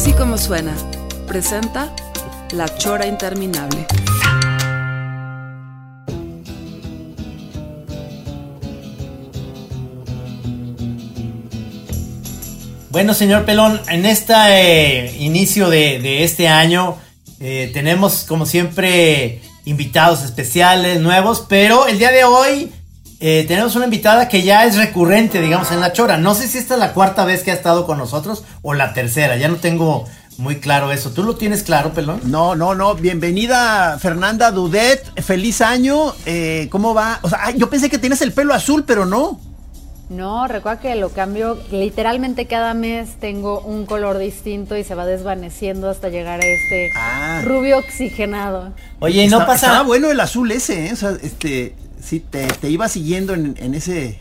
Así como suena, presenta La Chora Interminable. Bueno, señor Pelón, en este eh, inicio de, este año eh, tenemos, como siempre, invitados especiales, nuevos, pero el día de hoy eh, tenemos una invitada que ya es recurrente, digamos, en La Chora. No sé si esta es la cuarta vez que ha estado con nosotros o la tercera, ya no tengo muy claro eso. ¿Tú lo tienes claro, Pelón? No, no, no. Bienvenida, Fernanda Dudet. Feliz año. Eh, ¿Cómo va? O sea, ay, yo pensé que tienes el pelo azul, pero no. No, recuerda que lo cambio literalmente cada mes tengo un color distinto y se va desvaneciendo hasta llegar a este Ah. rubio oxigenado. Oye, y no Está- pasa Estaba bueno el azul ese, ¿eh? O sea, este, sí, te, te iba siguiendo en, en ese,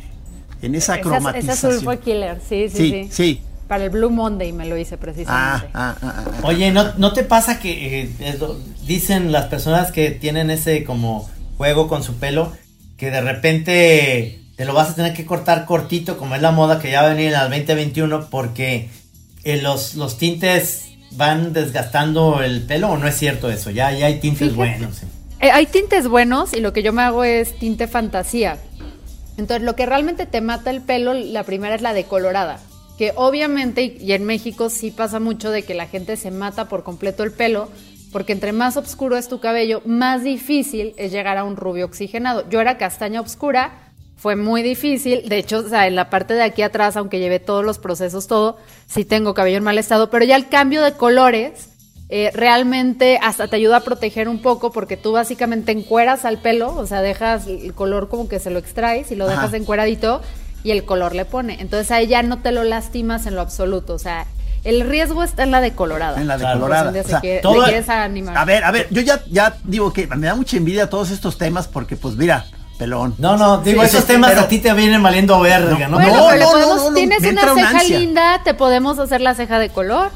en esa ese cromatización. azul fue killer, sí, sí, Sí, sí, sí. Para el Blue Monday me lo hice precisamente. ah, ah, ah, ah. Oye, ¿no, no te pasa que eh, es lo- dicen las personas que tienen ese como juego con su pelo que de repente te lo vas a tener que cortar cortito como es la moda que ya va a venir al 2021 porque eh, los, los tintes van desgastando el pelo o no es cierto eso? Ya, ya hay tintes Fíjate. buenos. sí. Eh, hay tintes buenos y lo que yo me hago es tinte fantasía. Entonces, lo que realmente te mata el pelo, la primera es la decolorada. Que obviamente, y- en México sí pasa mucho de que la gente se mata por completo el pelo, porque entre más oscuro es tu cabello, más difícil es llegar a un rubio oxigenado. Yo era castaña oscura, fue muy difícil. De hecho, en la parte de aquí atrás, aunque llevé todos los procesos, todo, sí tengo cabello en mal estado, pero ya el cambio de colores eh, realmente hasta te ayuda a proteger un poco porque tú básicamente encueras al pelo, o sea, dejas el color como que se lo extraes y lo dejas Ajá. encueradito y el color le pone. Entonces ahí ya no te lo lastimas en lo absoluto, o sea, el riesgo está en la decolorada. En la decolorada. O sea, quiere- todo- le quieres animar. a ver, a ver, yo ya, ya digo que me da mucha envidia todos estos temas porque, pues, mira, pelón. No, no, digo, Sí, esos sí, temas pero- a ti te vienen valiendo verga, ¿no? Bueno, No, pero no, podemos- no, no, tienes una ceja ansia. linda, te podemos hacer la ceja de color.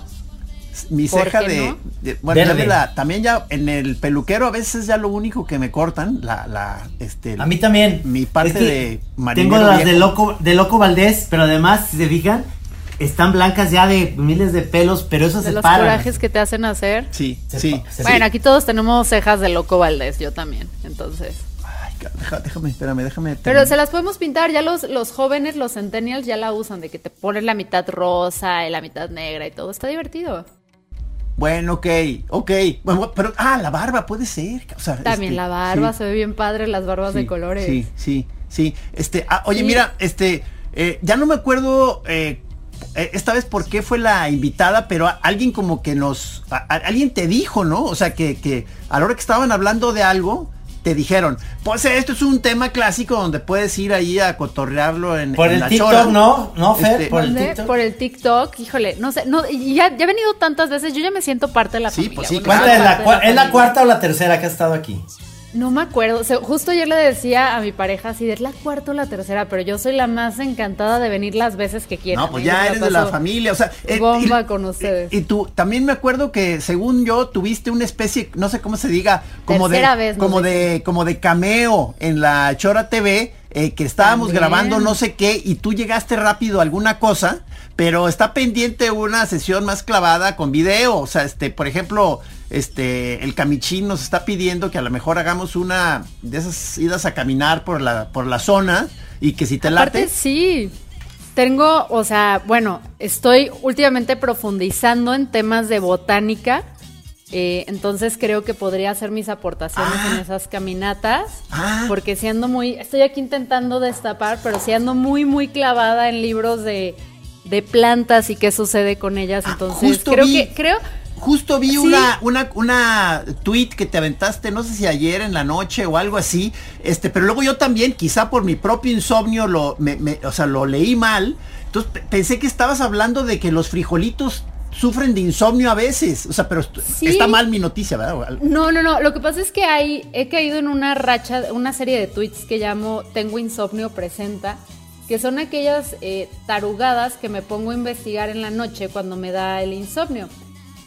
Mi ¿Por ceja de, no? de- bueno, ya la- también ya en el peluquero a veces ya lo único que me cortan, la, la, este, A mí también. Mi parte Es que de marinero Tengo las de loco, de loco Valdés, pero además, si se fijan, están blancas ya de miles de pelos, pero eso De se los paran. corajes que te hacen hacer. Sí, Se sí. se- Bueno, aquí todos tenemos cejas de loco Valdés, yo también. Entonces. Ay, déjame, espérame, déjame. Pero se las podemos pintar, ya los, los jóvenes, los centennials ya la usan, de que te pones la mitad rosa y la mitad negra y todo. Está divertido. Bueno, ok, ok. Bueno, pero, ah, la barba puede ser. O sea, También este, la barba, sí, se ve bien padre, las barbas de colores. Sí, sí, sí. Este, ah, oye, Sí. mira, este, eh, ya no me acuerdo eh, eh, esta vez por qué fue la invitada, pero alguien como que nos, a- a- alguien te dijo, ¿no? O sea, que, que a la hora que estaban hablando de algo, te dijeron, pues esto es un tema clásico donde puedes ir ahí a cotorrearlo en, Por en el la TikTok, chora. ¿no? ¿No, Fer? Este, por el. TikTok. Por el TikTok, híjole, no sé, no, y ya, ya he venido tantas veces, yo ya me siento parte de la Sí, familia. pues sí, bueno, ¿Cuánta soy es la, parte cua- de ¿Es la cuarta o la tercera que ha estado aquí? No me acuerdo, o sea, justo ayer le decía a mi pareja así, es la cuarta o la tercera, pero yo soy la más encantada de venir las veces que quieran. No, pues ya eres de la familia, o sea, eh, bomba y- con ustedes. Y, tú también me acuerdo que según yo tuviste una especie, no sé cómo se diga, como Tercera de vez como de como de cameo en la Chora TV eh, que estábamos También. grabando no sé qué y tú llegaste rápido a alguna cosa, pero está pendiente una sesión más clavada con video, o sea, este, por ejemplo, este, el Camichín nos está pidiendo que a lo mejor hagamos una de esas idas a caminar por la por la zona y que si te Aparte, late, sí. Tengo, o sea, bueno, estoy últimamente profundizando en temas de botánica. eh, entonces creo que podría hacer mis aportaciones Ah. en esas caminatas. Ah. Porque si ando muy, estoy aquí intentando destapar, pero si ando muy, muy clavada en libros de, de plantas y qué sucede con ellas. Ah, Entonces justo creo vi- que, creo, justo vi una, una, una tweet que te aventaste, no sé si ayer en la noche o algo así, este, pero luego yo también, quizá por mi propio insomnio, lo, me, me- o sea, lo leí mal. Entonces pe- pensé que estabas hablando de que los frijolitos sufren de insomnio a veces. O sea, pero Sí. está mal mi noticia, ¿verdad? No, no, no. Lo que pasa es que hay, he caído en una racha, una serie de tweets que llamo Tengo insomnio presenta, que son aquellas eh, tarugadas que me pongo a investigar en la noche cuando me da el insomnio.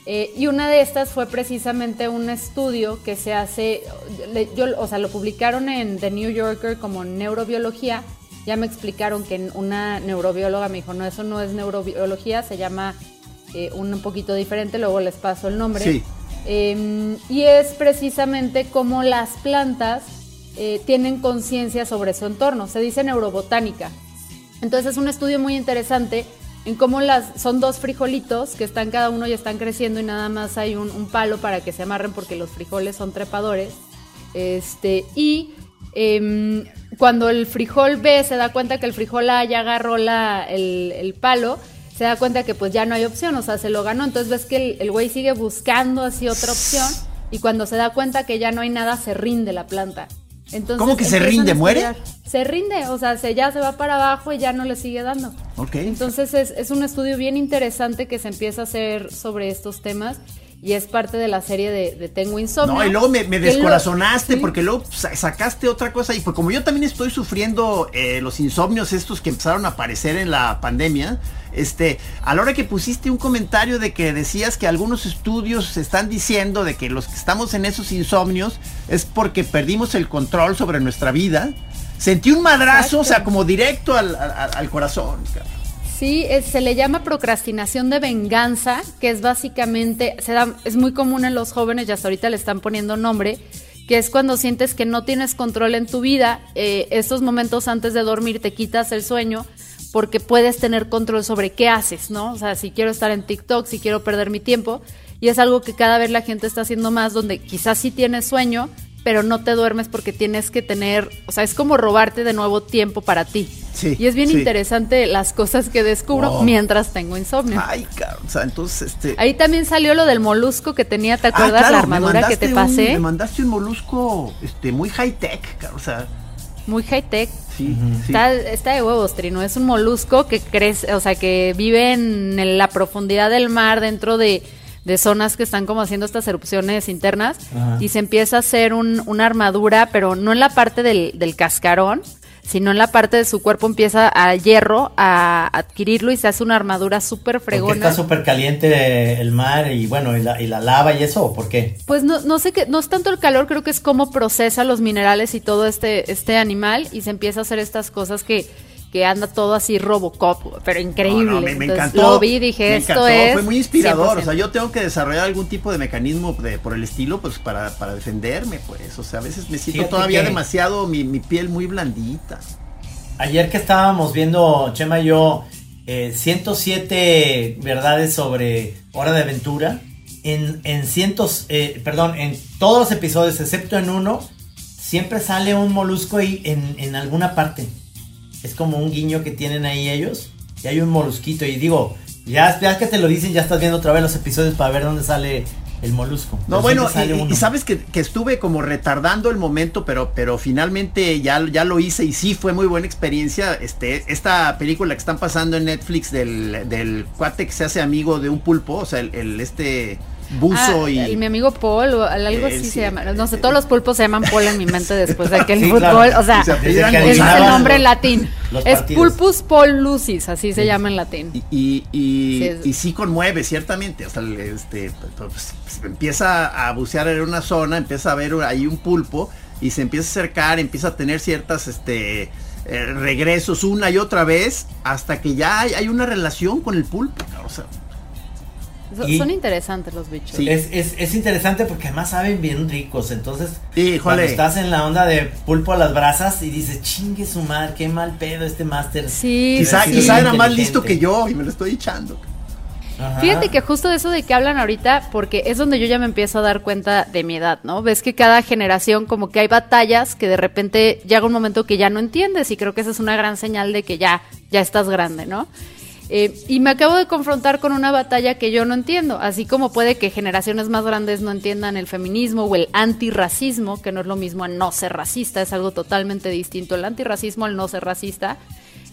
Eh, y una de estas fue precisamente un estudio que se hace, le- yo, o sea, lo publicaron en The New Yorker como neurobiología. Ya me explicaron que una neurobióloga me dijo, no, eso no es neurobiología, se llama eh, un poquito diferente, luego les paso el nombre. Sí. Eh, y es precisamente cómo las plantas tienen conciencia sobre su entorno. Se dice neurobotánica. Entonces es un estudio muy interesante en cómo las son dos frijolitos que están cada uno y están creciendo y nada más hay un, palo para que se amarren porque los frijoles son trepadores. Este, y em, cuando el frijol ve, se da cuenta que el frijol A ya agarró la, el, el palo, se da cuenta que pues ya no hay opción, o sea, se lo ganó. Entonces ves que el güey sigue buscando así otra opción y cuando se da cuenta que ya no hay nada, se rinde la planta. Entonces, ¿Cómo que se rinde? ¿Muere? Se rinde, o sea, se, ya se va para abajo y ya no le sigue dando. Ok. Entonces es, es un estudio bien interesante que se empieza a hacer sobre estos temas y es parte de la serie de, de Tengo Insomnio. No, y luego me, me que lo- descorazonaste Sí. porque luego sa- sacaste otra cosa y pues como yo también estoy sufriendo eh, los insomnios estos que empezaron a aparecer en la pandemia, este, a la hora que pusiste un comentario de que decías que algunos estudios están diciendo de que los que estamos en esos insomnios es porque perdimos el control sobre nuestra vida, sentí un madrazo, o sea, como directo al, al- al corazón. cabrón. Sí, es- se le llama procrastinación de venganza, que es básicamente, se da, es muy común en los jóvenes y hasta ahorita le están poniendo nombre, que es cuando sientes que no tienes control en tu vida, eh, estos momentos antes de dormir te quitas el sueño porque puedes tener control sobre qué haces, ¿no? O sea, si quiero estar en TikTok, si quiero perder mi tiempo, y es algo que cada vez la gente está haciendo más, donde quizás sí tienes sueño, pero no te duermes porque tienes que tener, o sea, es como robarte de nuevo tiempo para ti. Sí, y es bien sí. interesante las cosas que descubro Wow. mientras tengo insomnio. Ay, o sea, entonces este Ahí también salió lo del molusco que tenía, ¿te Ah, acuerdas? claro, la armadura que te mandaste un- pasé. me mandaste un molusco este muy high tech, cabrón, o sea, Muy high tech. sí. Está, está de huevos, Trino. Es un molusco que crece, o sea, que vive en, en la profundidad del mar, dentro de, de zonas que están como haciendo estas erupciones internas. Ajá. Y se empieza a hacer un- una armadura, pero no en la parte del, del cascarón, sino en la parte de su cuerpo empieza a hierro a adquirirlo y se hace una armadura súper fregona. está súper caliente el mar y bueno, y la, y la lava y eso, ¿o por qué? Pues no, no sé qué, no es tanto el calor, creo que es cómo procesa los minerales y todo este, este animal y se empieza a hacer estas cosas que, que anda todo así Robocop, pero increíble. No, no, me, me Entonces, encantó. Lo vi y dije, me esto encantó, es. Fue muy inspirador. 100%. O sea, yo tengo que desarrollar algún tipo de mecanismo de, por el estilo, pues para, para defenderme, pues. O sea, a veces me siento Fíjate todavía que- demasiado, mi, mi piel muy blandita. Ayer que estábamos viendo, Chema y yo, eh, 107 verdades sobre Hora de Aventura, en, en cientos, eh, perdón, en todos los episodios, excepto en uno, siempre sale un molusco ahí en, en alguna parte. Es como un guiño que tienen ahí ellos, y hay un molusquito, y digo, ya, ya que te lo dicen, ya estás viendo otra vez los episodios para ver dónde sale el molusco. No, bueno, y, y sabes que, que estuve como retardando el momento, pero, pero finalmente ya, ya lo hice y sí fue muy buena experiencia. Este, esta película que están pasando en Netflix del, del cuate que se hace amigo de un pulpo, o sea, el, el este buzo Ah, y. el- mi amigo Paul, o algo así sí, se llama. No sé, todos los pulpos se llaman Paul en mi mente después de aquel Sí, fútbol. claro. O sea, Se que ese es el nombre en latín. Es. Pulpus Paul Lucis, así se llama en latín. Y, y, y, Sí, es- y sí conmueve, ciertamente. O sea, el- este, pues, pues, empieza a bucear en una zona, empieza a ver ahí un pulpo y se empieza a acercar, empieza a tener ciertas este, eh, regresos una y otra vez hasta que ya hay, hay una relación con el pulpo. O sea, So- Son interesantes los bichos. Sí. Es, es, es interesante porque además saben bien ricos. Entonces, Híjole. cuando estás en la onda de pulpo a las brasas y dices, chingue su madre, qué mal pedo este máster. Sí, quizá, sí. quizá era más listo que yo y me lo estoy echando. Ajá. Fíjate que justo de eso de que hablan ahorita, porque es donde yo ya me empiezo a dar cuenta de mi edad, ¿no? Ves que cada generación como que hay batallas que de repente llega un momento que ya no entiendes y creo que esa es una gran señal de que ya, ya estás grande, ¿no? Eh, y me acabo de confrontar con una batalla que yo no entiendo, así como puede que generaciones más grandes no entiendan el feminismo o el antirracismo, que no es lo mismo a no ser racista, es algo totalmente distinto el antirracismo al no ser racista.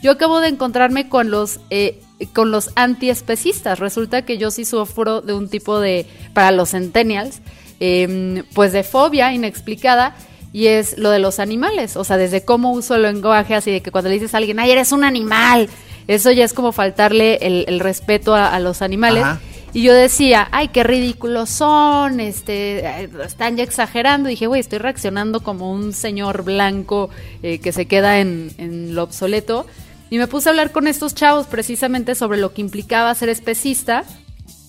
Yo acabo de encontrarme con los eh, con los antiespecistas. Resulta que yo sí sufro de un tipo de, para los centennials, em, pues de fobia inexplicada y es lo de los animales. O sea, desde cómo uso el lenguaje, así de que cuando le dices a alguien, ay, eres un animal, eso ya es como faltarle el, respeto a, los animales. Y yo decía, ay, qué ridículos son, este, están ya exagerando. Y dije, güey, estoy reaccionando como un señor blanco eh, que se queda en, en, lo obsoleto. Y me puse a hablar con estos chavos precisamente sobre lo que implicaba ser especista.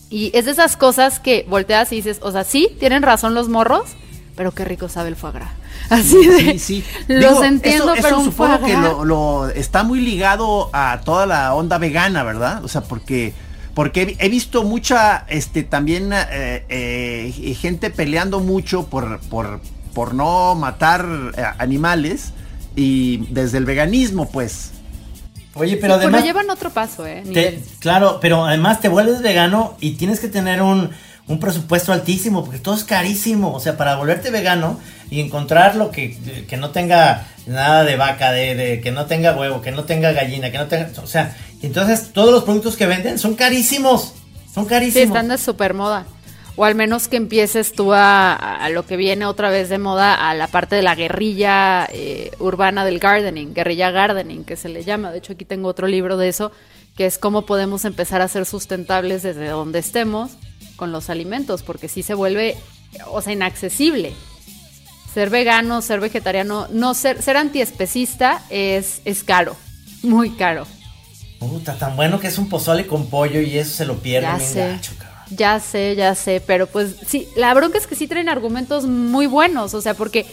Y es de esas cosas que volteas y dices, o sea, sí, tienen razón los morros, pero qué rico sabe el foie gras. Así de. Sí, sí. Los entiendo, pero un supongo que lo, está muy ligado a toda la onda vegana, ¿verdad? O sea, porque porque he visto mucha, este, también eh, eh, gente peleando mucho por, por, por no matar eh, animales y desde el veganismo, pues. Oye, pero además. Pero llevan otro paso, ¿eh? claro, pero además te vuelves vegano y tienes que tener un, un presupuesto altísimo, porque todo es carísimo. O sea, para volverte vegano y encontrar lo que, que no tenga nada de vaca, de, de, que no tenga huevo, que no tenga gallina, que no tenga. O sea, entonces todos los productos que venden son carísimos. Son carísimos. Sí, están de super moda. O al menos que empieces tú a, lo que viene otra vez de moda, a la parte de la guerrilla eh, urbana del gardening, guerrilla gardening, que se le llama. De hecho, aquí tengo otro libro de eso, que es cómo podemos empezar a ser sustentables desde donde estemos con los alimentos, porque si se vuelve, o sea, inaccesible. Ser vegano, ser vegetariano, no ser, ser antiespecista es, es caro, muy caro. Puta, tan bueno que es un pozole con pollo y eso se lo pierde ya sé, Ya sé, ya sé, pero pues sí, la bronca es que sí traen argumentos muy buenos, o sea, porque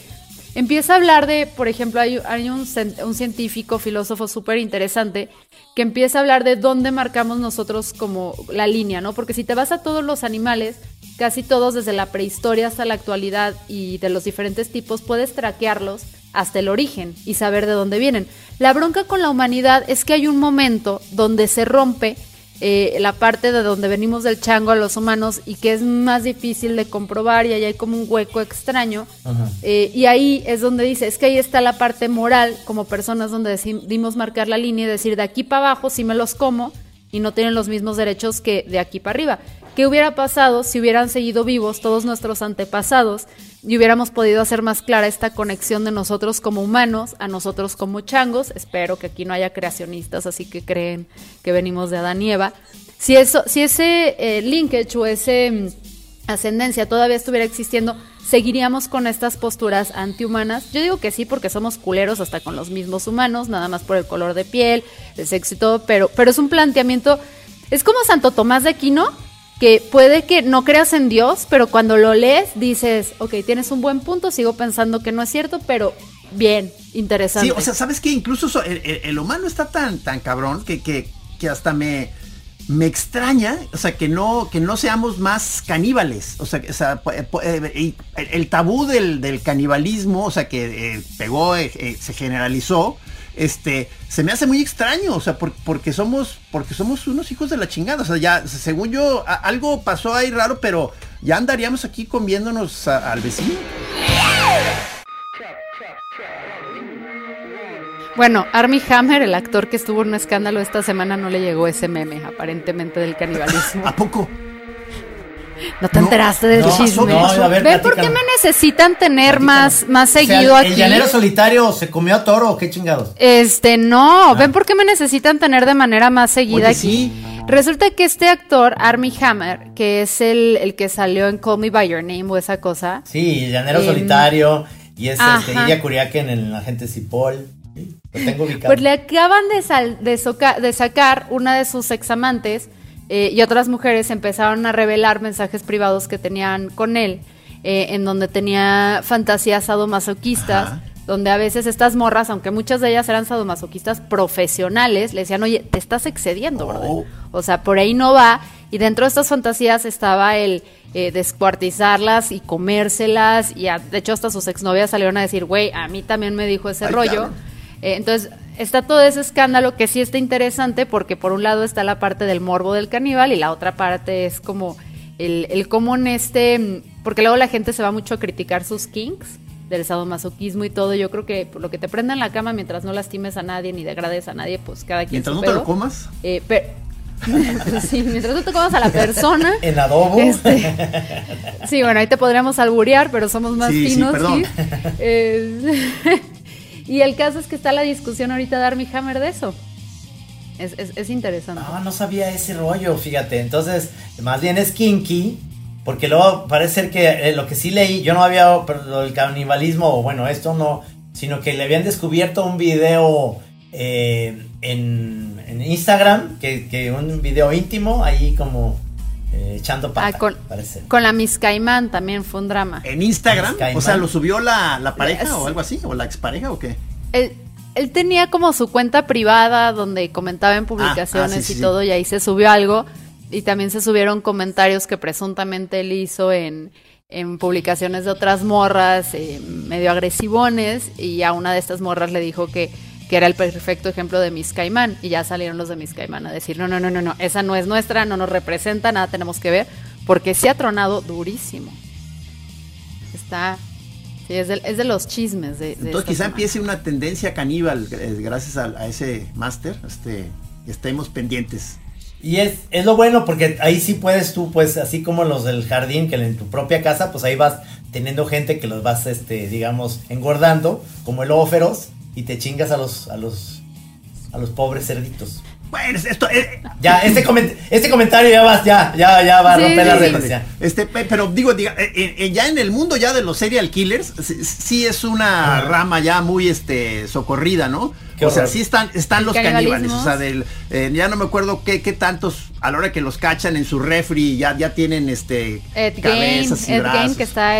empieza a hablar de, por ejemplo, hay, un, un, científico, filósofo súper interesante que empieza a hablar de dónde marcamos nosotros como la línea, ¿no? Porque si te vas a todos los animales, casi todos desde la prehistoria hasta la actualidad y de los diferentes tipos, puedes traquearlos hasta el origen y saber de dónde vienen. La bronca con la humanidad es que hay un momento donde se rompe eh, la parte de donde venimos del chango a los humanos y que es más difícil de comprobar y ahí hay como un hueco extraño. Eh, y ahí es donde dice, es que ahí está la parte moral como personas donde decidimos marcar la línea y decir, de aquí para abajo si me los como y no tienen los mismos derechos que de aquí para arriba. ¿Qué hubiera pasado si hubieran seguido vivos todos nuestros antepasados y hubiéramos podido hacer más clara esta conexión de nosotros como humanos a nosotros como changos? Espero que aquí no haya creacionistas, así que creen que venimos de Adán y Eva. Si, eso, si ese eh, linkage o ese mm, ascendencia todavía estuviera existiendo, ¿seguiríamos con estas posturas antihumanas? Yo digo que sí, porque somos culeros hasta con los mismos humanos, nada más por el color de piel, el sexo y todo, pero, pero es un planteamiento, es como Santo Tomás de Aquino, que puede que no creas en Dios, pero cuando lo lees dices, ok, tienes un buen punto, sigo pensando que no es cierto, pero bien, interesante. Sí, o sea, ¿sabes qué? Incluso el, humano está tan, tan cabrón que, que, que hasta me, me extraña, o sea, que no, que no seamos más caníbales. O sea, eh, el tabú del, canibalismo, o sea, que eh, pegó, eh, se generalizó, este, se me hace muy extraño, o sea, porque somos, porque somos unos hijos de la chingada, o sea, ya, según yo, algo pasó ahí raro, pero ya andaríamos aquí comiéndonos al vecino. Bueno, Army Hammer, el actor que estuvo en un escándalo esta semana, no le llegó ese meme, aparentemente, del canibalismo. ¿A poco? ¿No te enteraste del chisme? ¿Ven por qué me necesitan tener más, más seguido aquí? ¿El llanero solitario se comió a toro o qué chingados? Este, no. Ah. ¿Ven por qué me necesitan tener de manera más seguida aquí? Resulta que este actor, Army Hammer, que es el, el, que salió en Call Me By Your Name o esa cosa. Sí, el llanero em, solitario. Y es este, Illa Curiaque en el agente Cipoll. lo tengo ubicado. Pues le acaban de, de, de sacar una de sus examantes eh, y otras mujeres empezaron a revelar mensajes privados que tenían con él, eh, en donde tenía fantasías sadomasoquistas, donde a veces estas morras, aunque muchas de ellas eran sadomasoquistas profesionales, le decían, oye, te estás excediendo, oh. O sea, por ahí no va. Y dentro de estas fantasías estaba el eh, descuartizarlas y comérselas. Y de hecho hasta sus exnovias salieron a decir, güey, a mí también me dijo ese rollo. entonces, está todo ese escándalo que sí está interesante porque por un lado está la parte del morbo del caníbal y la otra parte es como el, el cómo en este, porque luego la gente se va mucho a criticar sus kinks del sadomasoquismo y todo. Yo creo que por lo que te prenda en la cama mientras no lastimes a nadie ni degrades a nadie, pues cada quien Mientras no te lo comas. Eh, pero, sí, mientras no te comas a la persona. En adobo. Este, sí, bueno, ahí te podríamos alburear, pero somos más Sí, sí, finos. perdón. Gis. Eh, y el caso es que está la discusión ahorita de Armie Hammer de eso. Es, es- es interesante. No, no sabía ese rollo, fíjate. Entonces, más bien es kinky, porque luego parece ser que eh, lo que sí leí, yo no había, pero del canibalismo, bueno, esto no, sino que le habían descubierto un video eh, en, en Instagram, que, que un video íntimo, ahí como eh, echando pata, Ah, con, parece con la Miss Caimán también fue un drama. En Instagram, o sea, ¿lo subió la, la pareja Es- o algo así? ¿O la expareja o qué? Él, él tenía como su cuenta privada donde comentaba en publicaciones ah, sí, sí, y sí. todo, y ahí se subió algo. Y también se subieron comentarios que presuntamente él hizo en, en publicaciones de otras morras, eh, medio agresivones, y a una de estas morras le dijo que, que era el perfecto ejemplo de Miss Caimán. Y ya salieron los de Miss Caimán a decir, no, no, no, no, no, esa no es nuestra, no nos representa, nada tenemos que ver, porque se ha tronado durísimo. Está... Sí, es de, es de los chismes de, de Entonces quizá semana. empiece una tendencia caníbal eh, gracias a, a ese máster. Este, estemos pendientes. Y es, es lo bueno porque ahí sí puedes tú, pues así como los del jardín, que en tu propia casa, pues ahí vas teniendo gente que los vas, este, digamos, engordando, como el lobo feroz, y te chingas a los, a los, a los pobres cerditos. Bueno, esto, eh, Ya, este, coment- este comentario ya va, ya, ya, ya va a Sí, romper las reglas. Este, pe- pero digo, diga, eh, eh, eh, ya en el mundo ya de los serial killers, sí, sí es una rama ya muy este socorrida, ¿no? Qué o sea, sí están, están los caníbales. O sea, del, eh, ya no me acuerdo qué, qué tantos, a la hora que los cachan en su refri, ya, ya tienen este Ed cabezas y Ed brazos. Gein que está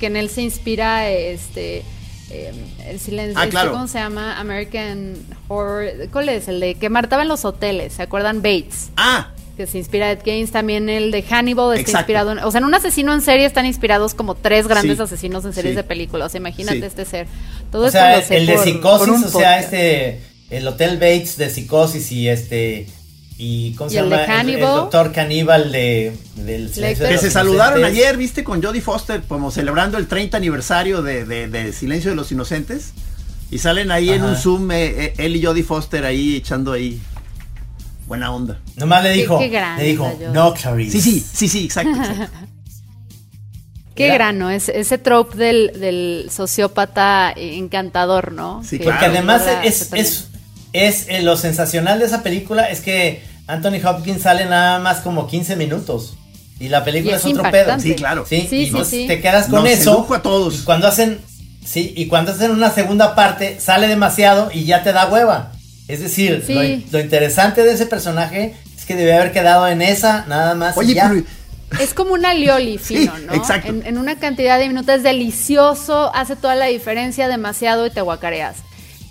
que en él se inspira este eh, el silencio Ah, claro. ¿cómo se llama? American Horror ¿cuál es? el de que martaba en los hoteles ¿se acuerdan? Bates Ah, que se inspira Ed Gein también el de Hannibal está Exacto. inspirado en- o sea en un asesino en serie están inspirados como tres grandes Sí, asesinos en series sí. de películas o sea, imagínate Sí. este ser todo O sea, sé el de psicosis, o sea, podcast. este, el Hotel Bates de psicosis y este, y ¿cómo Y se el de llama? El, doctor caníbal de, del Silencio de que los se saludaron Inocentes. ayer, viste, con Jodie Foster, como celebrando el 30 aniversario de, de- de Silencio de los Inocentes. Y salen ahí en un Zoom, eh, eh, él y Jodie Foster ahí echando ahí buena onda. Nomás le Qué- dijo, qué grande, le dijo, no, Clarice. Sí, sí, sí, sí, exacto. exacto. Qué Era- grano, es, ese trope del, del sociópata encantador, ¿no? Sí, Que claro. Porque además es, es eh, lo sensacional de esa película es que Anthony Hopkins sale nada más como 15 minutos. Y la película Y es, es otro impactante. Sí, claro. pedo. Sí, Sí, y sí, sí. te quedas con Nos eso. a todos. Y cuando hacen, sí, y cuando hacen una segunda parte, sale demasiado y ya te da hueva. Es decir, Sí. lo, lo interesante de ese personaje es que debe haber quedado en esa nada más. y Oye, ya. pero Es como un alioli fino, ¿no? exacto. En, en una cantidad de minutos es delicioso, hace toda la diferencia demasiado y te guacareas.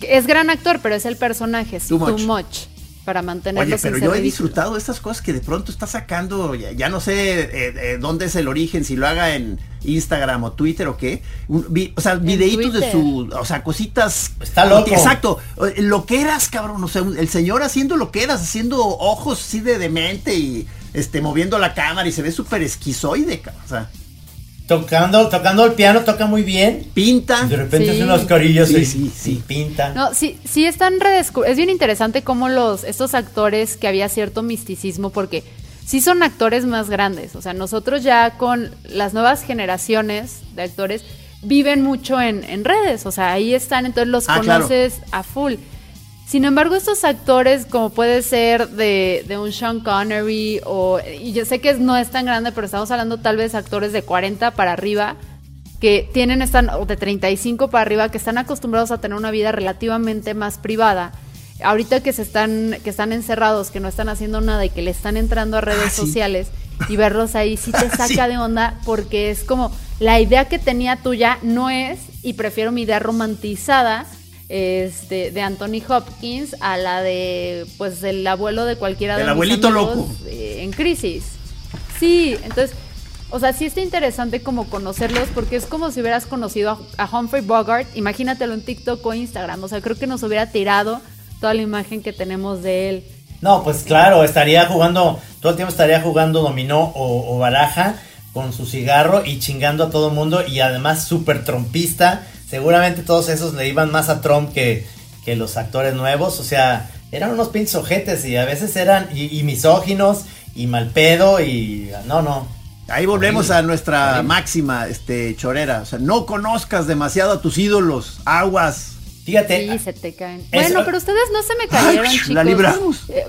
Es gran actor, pero es el personaje, es Too too, much. much. para mantenerlo Oye, pero yo he disfrutado de estas cosas que de pronto está sacando, ya, ya no sé eh, eh, dónde es el origen, si lo haga en Instagram o Twitter o qué. Un vi- o sea, videitos de su, o sea, cositas. Está loco. Exacto. Lo que eras, cabrón. O sea, el señor haciendo lo que eras, haciendo ojos así de demente y este moviendo la cámara y se ve súper esquizoide, cabrón. O sea, Tocando, tocando el piano, toca muy bien. pinta. Y de repente Sí. hace unas carillas Sí, y, sí, sí. y pinta. No, sí, sí están redescubriendo. Es bien interesante cómo los, estos actores que había cierto misticismo, porque sí son actores más grandes. O sea, nosotros ya con las nuevas generaciones de actores viven mucho en, en redes. O sea, ahí están, entonces los Ah, claro. conoces a full. Sin embargo, estos actores, como puede ser de, de un Sean Connery, o, y yo sé que no es tan grande, pero estamos hablando tal vez actores de 40 para arriba, que tienen, están, o de 35 para arriba, que están acostumbrados a tener una vida relativamente más privada. Ahorita que se están, que están encerrados, que no están haciendo nada y que le están entrando a redes Ah, sí. sociales y verlos ahí sí te saca Sí. de onda porque es como la idea que tenía tuya no es y prefiero mi idea romantizada este, de Anthony Hopkins a la de pues el abuelo de cualquiera de Del mis abuelito amigos, loco. eh, en crisis. Sí, entonces, o sea, sí está interesante como conocerlos porque es como si hubieras conocido a, a Humphrey Bogart, imagínatelo en TikTok o Instagram, o sea, creo que nos hubiera tirado toda la imagen que tenemos de él. No, pues claro, estaría jugando, todo el tiempo estaría jugando dominó o, o baraja con su cigarro y chingando a todo el mundo y además súper trompista. Seguramente todos esos le iban más a Trump que, que los actores nuevos. O sea, eran unos pinches ojetes y a veces eran y, y misóginos y mal pedo y no, no. Ahí volvemos a nuestra máxima este, chorera. O sea, no conozcas demasiado a tus ídolos. Aguas. Fíjate. Sí, se te caen. Bueno, pero ustedes no se me cayeron, Ay, chicos. la libramos. Eh,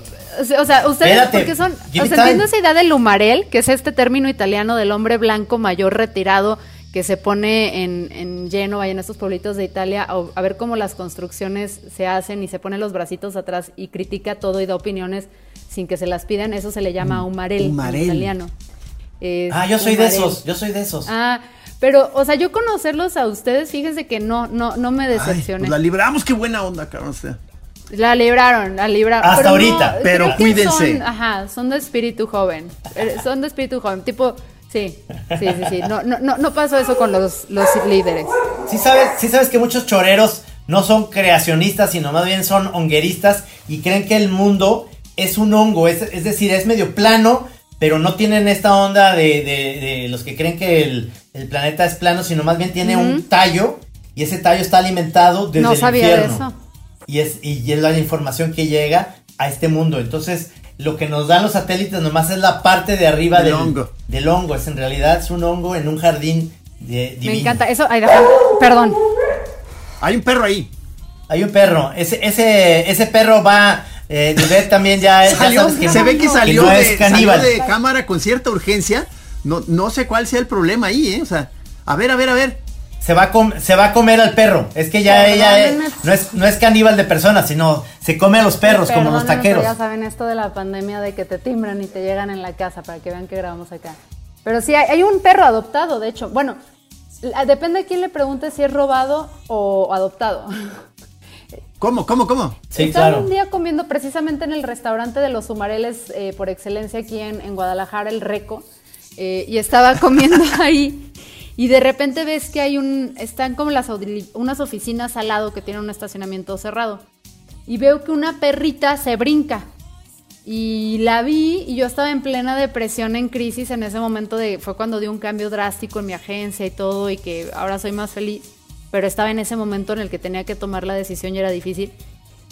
o sea, ustedes Espérate, porque son, o sea, entiendo esa idea del lumarel, que es este término italiano del hombre blanco mayor retirado que se pone en, en Génova y en estos pueblitos de Italia a, a ver cómo las construcciones se hacen y se pone los bracitos atrás y critica todo y da opiniones sin que se las pidan. Eso se le llama humarel, humarel. en italiano. Es Ah, yo soy de esos, yo soy de esos. Ah, pero, o sea, yo conocerlos a ustedes, fíjense que no, no, no me Ay, decepcioné. pues la libramos, qué buena onda, cabrón. o sea. La libraron, la libraron. Hasta Pero ahorita. Pero cuídense. son- ajá, son de espíritu joven. Eh, Son de espíritu joven. Tipo, sí, sí, sí, sí. No, no, no, no pasó eso con los, los líderes. Sí sabes, sí sabes que muchos choreros no son creacionistas, sino más bien son hongueristas y creen que el mundo es un hongo, es, es decir, es medio plano, pero no tienen esta onda de, de- de los que creen que el, el planeta es plano, sino más bien tiene un tallo y ese tallo está alimentado desde No el sabía infierno. eso. Y es, y es la información que llega a este mundo. Entonces, lo que nos dan los satélites nomás es la parte de arriba Del del, hongo. del hongo. Es en realidad es un hongo en un jardín de, Me divino. encanta. Eso, ay, perdón. Hay un perro ahí. Hay un perro. Ese, ese, ese perro va. Eh, también ya, ya Salió, sabes que se ve que salió, no de, es caníbal. salió de cámara con cierta urgencia. No, no sé cuál sea el problema ahí, ¿eh? O sea, a ver, a ver, a ver. Se va, a com- se va a comer al perro. Es que ya ella Perdónenme. no, es, no es caníbal de personas, sino se come a los perros como los taqueros. pero Ya saben esto de la pandemia de que te timbran y te llegan en la casa para que vean que grabamos acá. Pero sí, hay, hay un perro adoptado, de hecho. Bueno, depende de quién le pregunte si es robado o adoptado. ¿Cómo, cómo, cómo? Sí, Estaba claro. un día comiendo precisamente en el restaurante de los Humareles eh, por excelencia aquí en, en Guadalajara, el Reco, eh, y estaba comiendo ahí y de repente ves que hay un, están como las unas oficinas al lado que tienen un estacionamiento cerrado y veo que una perrita se brinca y la vi y yo estaba en plena depresión, en crisis en ese momento de, fue cuando di un cambio drástico en mi agencia y todo y que ahora soy más feliz, pero estaba en ese momento en el que tenía que tomar la decisión y era difícil.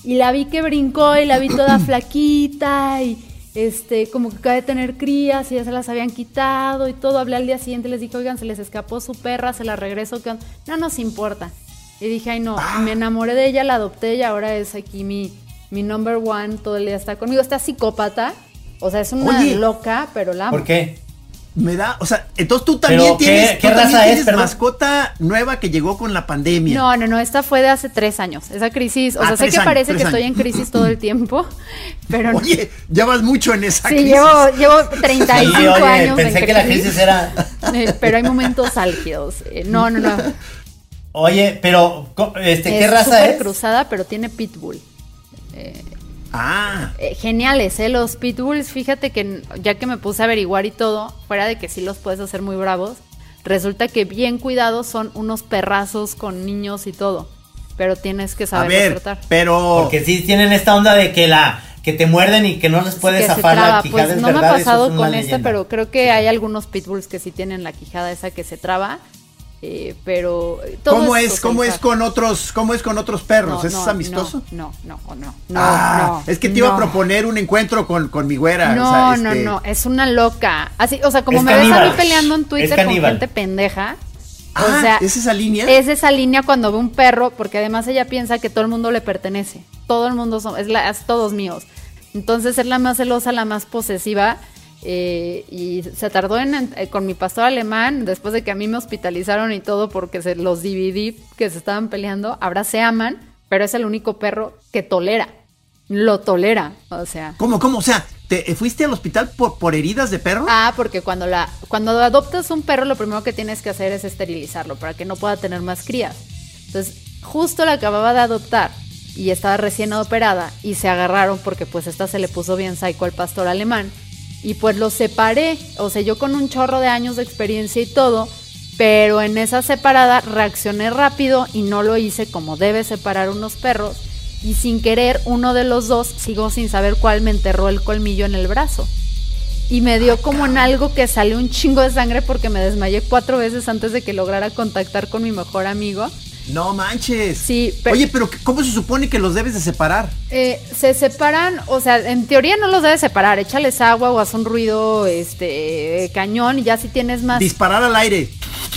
Y la vi que brincó y la vi toda flaquita y este, como que acaba de tener crías y ya se las habían quitado y todo. Hablé al día siguiente, les dije, oigan, se les escapó su perra, se la regreso, ¿qué onda?". no nos importa. Y dije, ay no, me enamoré de ella, la adopté y ahora es aquí mi, mi number one, todo el día está conmigo. Está psicópata, o sea, es una Oye. loca, pero la amo. ¿Por qué? Me da, o sea, entonces tú también Pero, ¿qué- tienes, qué tú también raza es, tienes perdón? mascota nueva que llegó con la pandemia. No, no, no, esta fue de hace tres años. Esa crisis, o Ah, sea, sé que años, parece que estoy en crisis todo el tiempo, pero no. Oye, ya vas mucho en esa Sí, crisis. llevo, llevo 35 Sí, oye, años pensé en que la crisis era. Eh, pero hay momentos álgidos. Eh, no, no, no. Oye, pero, este, ¿qué es raza es? cruzada, pero tiene pitbull. Ah, Eh, geniales, ¿eh? Los pitbulls, fíjate que ya que me puse a averiguar y todo, fuera de que sí los puedes hacer muy bravos, resulta que bien cuidados son unos perrazos con niños y todo. Pero tienes que a saber ver, tratar. pero Porque sí tienen esta onda de que la que te muerden y que no les puedes que zafar la quijada. Pues es no me ha pasado es con este, pero creo que hay algunos pitbulls que sí tienen la quijada esa que se traba. Eh, pero todo ¿cómo es, cómo es con otros, cómo es con otros perros? No, ¿Es no, amistoso? No, no, no, no. no, Ah, no, es que te iba a proponer un encuentro con, con mi güera. No, o sea, no, este- no, es una loca. Así, o sea, como Es me ves a mí caníbal. peleando en Twitter con caníbal. gente pendeja. Ah, o sea, ¿es esa línea? Es esa línea cuando ve un perro, porque además ella piensa que todo el mundo le pertenece. Todo el mundo son, es, la, es todos míos. Entonces es la más celosa, la más posesiva. Eh, y se tardó en, eh, con mi pastor alemán, después de que a mí me hospitalizaron y todo porque se los dividí que se estaban peleando. Ahora se aman, pero es el único perro que tolera. Lo tolera, o sea. ¿Cómo, cómo? O sea, ¿te fuiste al hospital por, por heridas de perro? Ah, porque cuando la cuando adoptas un perro, lo primero que tienes que hacer es esterilizarlo para que no pueda tener más crías. Entonces, justo la acababa de adoptar y estaba recién operada y se agarraron porque pues esta se le puso bien psycho al pastor alemán y pues los separé, o sea, yo con un chorro de años de experiencia y todo, pero en esa separada reaccioné rápido y no lo hice como debe separar unos perros y sin querer uno de los dos, sigo sin saber cuál, me enterró el colmillo en el brazo. Y me dio como en algo que salió un chingo de sangre porque me desmayé cuatro veces antes de que lograra contactar con mi mejor amigo. No manches. Sí, pero, Oye, pero ¿cómo se supone que los debes de separar? Eh, se separan, o sea, en teoría no los debes separar. Échales agua o haz un ruido este cañón y ya si tienes más. Disparar al aire.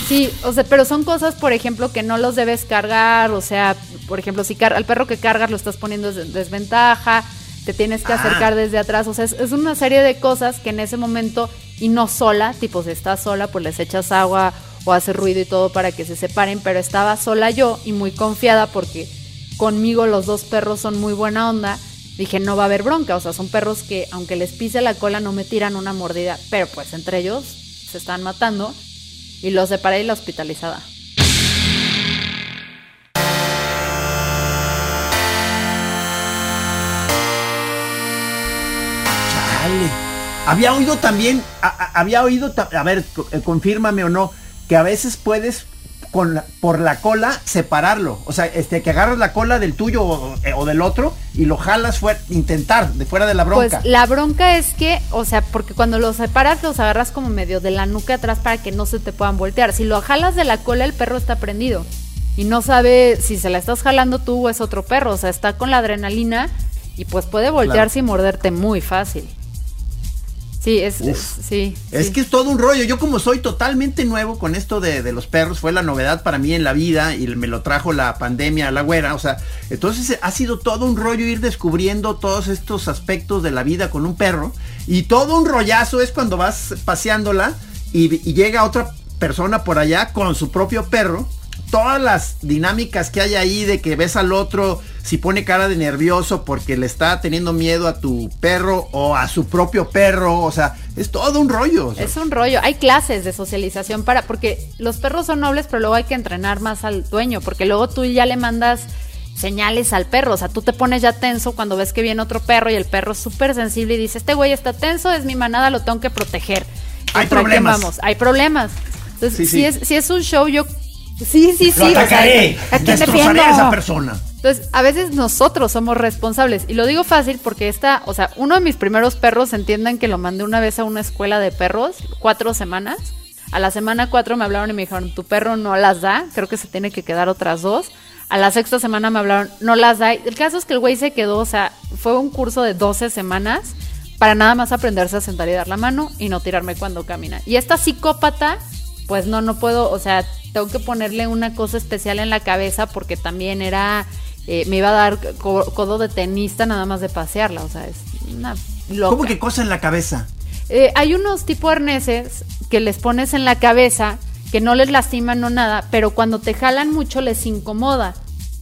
Sí, o sea, pero son cosas, por ejemplo, que no los debes cargar. O sea, por ejemplo, si al perro que cargas lo estás poniendo en desventaja, te tienes que acercar ah. desde atrás. O sea, es, es, una serie de cosas que en ese momento, y no sola, tipo si estás sola, pues les echas agua o hace ruido y todo para que se separen, pero estaba sola yo y muy confiada porque conmigo los dos perros son muy buena onda. Dije, no va a haber bronca, o sea, son perros que aunque les pise la cola no me tiran una mordida, pero pues entre ellos se están matando y los separé y la hospitalizada. Había oído también, había oído, a ver, eh, confírmame o no, que a veces puedes con por la cola separarlo. O sea, este, que agarras la cola del tuyo o, eh, del otro y lo jalas fuera, intentar, de fuera de la bronca. Pues la bronca es que, o sea, porque cuando los separas los agarras como medio de la nuca atrás para que no se te puedan voltear. Si lo jalas de la cola, el perro está prendido. Y no sabe si se la estás jalando tú o es otro perro. O sea, está con la adrenalina y pues puede voltearse y morderte muy fácil. Sí, es, sí. Es que es todo un rollo. Yo como soy totalmente nuevo con esto de, los perros, fue la novedad para mí en la vida y me lo trajo la pandemia a la güera. O sea, entonces ha sido todo un rollo ir descubriendo todos estos aspectos de la vida con un perro. Y todo un rollazo es cuando vas paseándola y, y llega otra persona por allá con su propio perro todas las dinámicas que hay ahí de que ves al otro si pone cara de nervioso porque le está teniendo miedo a tu perro o a su propio perro, o sea, es todo un rollo. Es un rollo. Hay clases de socialización para porque los perros son nobles, pero luego hay que entrenar más al dueño, porque luego tú ya le mandas señales al perro, o sea, tú te pones ya tenso cuando ves que viene otro perro y el perro es súper sensible y dice, este güey está tenso, es mi manada, lo tengo que proteger. Hay problemas. Vamos, hay problemas. Entonces, Si, es, si es un show, yo Sí, sí, sí. Lo atacaré. O a esa persona. Entonces, a veces nosotros somos responsables. Y lo digo fácil porque esta, o sea, uno de mis primeros perros, entiendan que lo mandé una vez a una escuela de perros, cuatro semanas. A la semana cuatro me hablaron y me dijeron, tu perro no las da, creo que se tiene que quedar otras dos. A la sexta semana me hablaron, no las da. El caso es que el güey se quedó, o sea, fue un curso de 12 semanas para nada más aprenderse a sentar y dar la mano y no tirarme cuando camina. Y esta psicópata, pues no, no puedo, o sea, tengo que ponerle una cosa especial en la cabeza porque también era, eh, me iba a dar codo de tenista nada más de pasearla, o sea, es una loca. ¿Cómo que cosa en la cabeza? Eh, hay unos tipo arneses que les pones en la cabeza que no les lastiman no nada, pero cuando te jalan mucho les incomoda.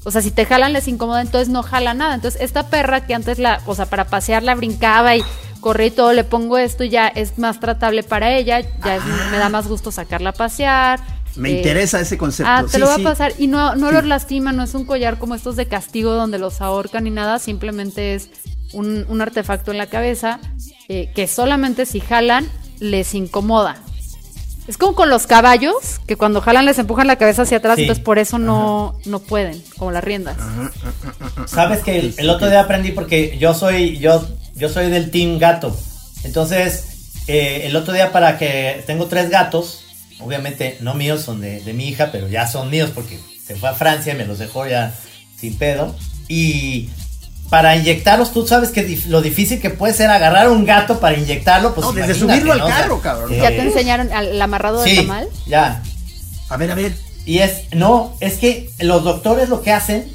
O sea, si te jalan les incomoda, entonces no jala nada. Entonces, esta perra que antes la, o sea, para pasearla brincaba y corría y todo, le pongo esto y ya es más tratable para ella, ya me da más gusto sacarla a pasear, me eh, interesa ese concepto. Ah, te lo va a pasar. Y no, no los lastima, no es un collar como estos de castigo donde los ahorcan ni nada, simplemente es un, artefacto en la cabeza eh, que solamente si jalan les incomoda. Es como con los caballos, que cuando jalan les empujan la cabeza hacia atrás, entonces por eso no, no pueden, como las riendas. Sabes que el, otro día aprendí porque yo soy, yo, yo soy del team gato. Entonces, eh, el otro día para que tengo tres gatos, obviamente no míos, son de, mi hija, pero ya son míos porque se fue a Francia y me los dejó ya sin pedo. Y para inyectarlos, tú sabes que lo difícil que puede ser agarrar un gato para inyectarlo, pues no, desde subirlo al carro, cabrón. ¿Ya te enseñaron al amarrado de tamal? Ya. A ver, a ver. Y es, no, es que los doctores lo que hacen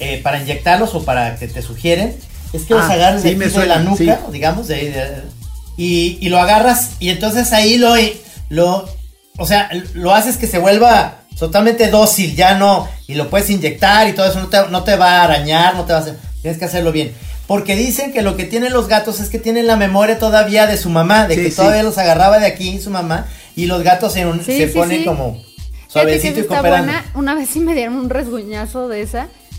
eh, para inyectarlos o para que te sugieren es que los ah, agarras de, la nuca, digamos, y, y, lo agarras y entonces ahí lo, lo o sea, lo haces que se vuelva totalmente dócil, ya no, y lo puedes inyectar y todo eso, no te, va a arañar, no te va a hacer, tienes que hacerlo bien. Porque dicen que lo que tienen los gatos es que tienen la memoria todavía de su mamá, de que todavía los agarraba de aquí su mamá, y los gatos se, se ponen como suavecito y cooperando. Una vez sí me dieron un resguñazo de esa,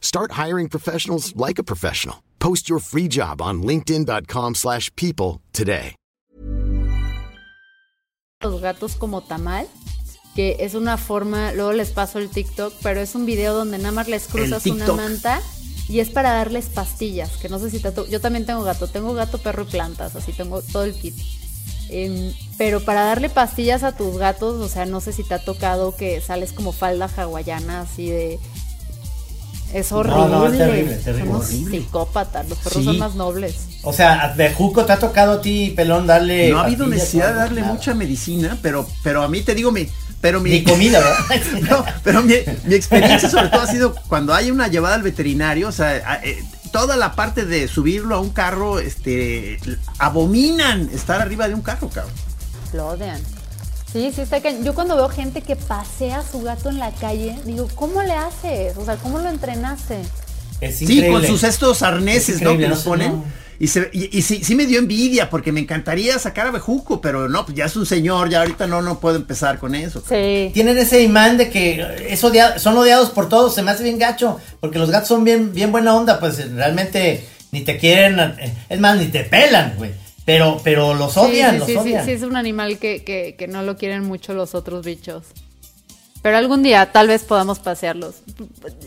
Start hiring professionals like a professional. Post your free job on linkedin.com/people slash people today. Los gatos como tamal, que es una forma, luego les paso el TikTok, pero es un video donde nada más les cruzas una manta y es para darles pastillas, que no sé si te yo también tengo gato, tengo gato, perro y plantas, así tengo todo el kit. Em, pero para darle pastillas a tus gatos, o sea, no sé si te ha tocado que sales como falda hawaiana así de es horrible. No, no, es terrible, terrible. Somos Horrible. psicópatas, los perros Sí. son más nobles. O sea, de Juco te ha tocado a ti, pelón, darle. No ha habido necesidad de darle Nada. mucha medicina, pero, pero a mí te digo, mi, pero mi, comida, ¿verdad? No, pero mi, mi experiencia sobre todo ha sido cuando hay una llevada al veterinario, o sea, a- eh, toda la parte de subirlo a un carro, este, abominan estar arriba de un carro, cabrón. Lo odian. Sí, sí, está cañón. Yo cuando veo gente que pasea a su gato en la calle, digo, ¿cómo le haces? O sea, ¿cómo lo entrenaste? Es Sí, con sus estos arneses, Es ¿no? Que no nos ponen. no. Y, se, y, y sí, sí me dio envidia porque me encantaría sacar a Bejuco, pero no, pues ya es un señor, ya ahorita no, no puedo empezar con eso. Sí. Tienen ese imán de que es odia- son odiados por todos, se me hace bien gacho, porque los gatos son bien, bien buena onda, pues realmente ni te quieren, eh, es más, ni te pelan, güey. Pero, pero los odian, sí, los sí, sí, odian. sí, es un animal que, que, que no lo quieren mucho los otros bichos. Pero algún día tal vez podamos pasearlos.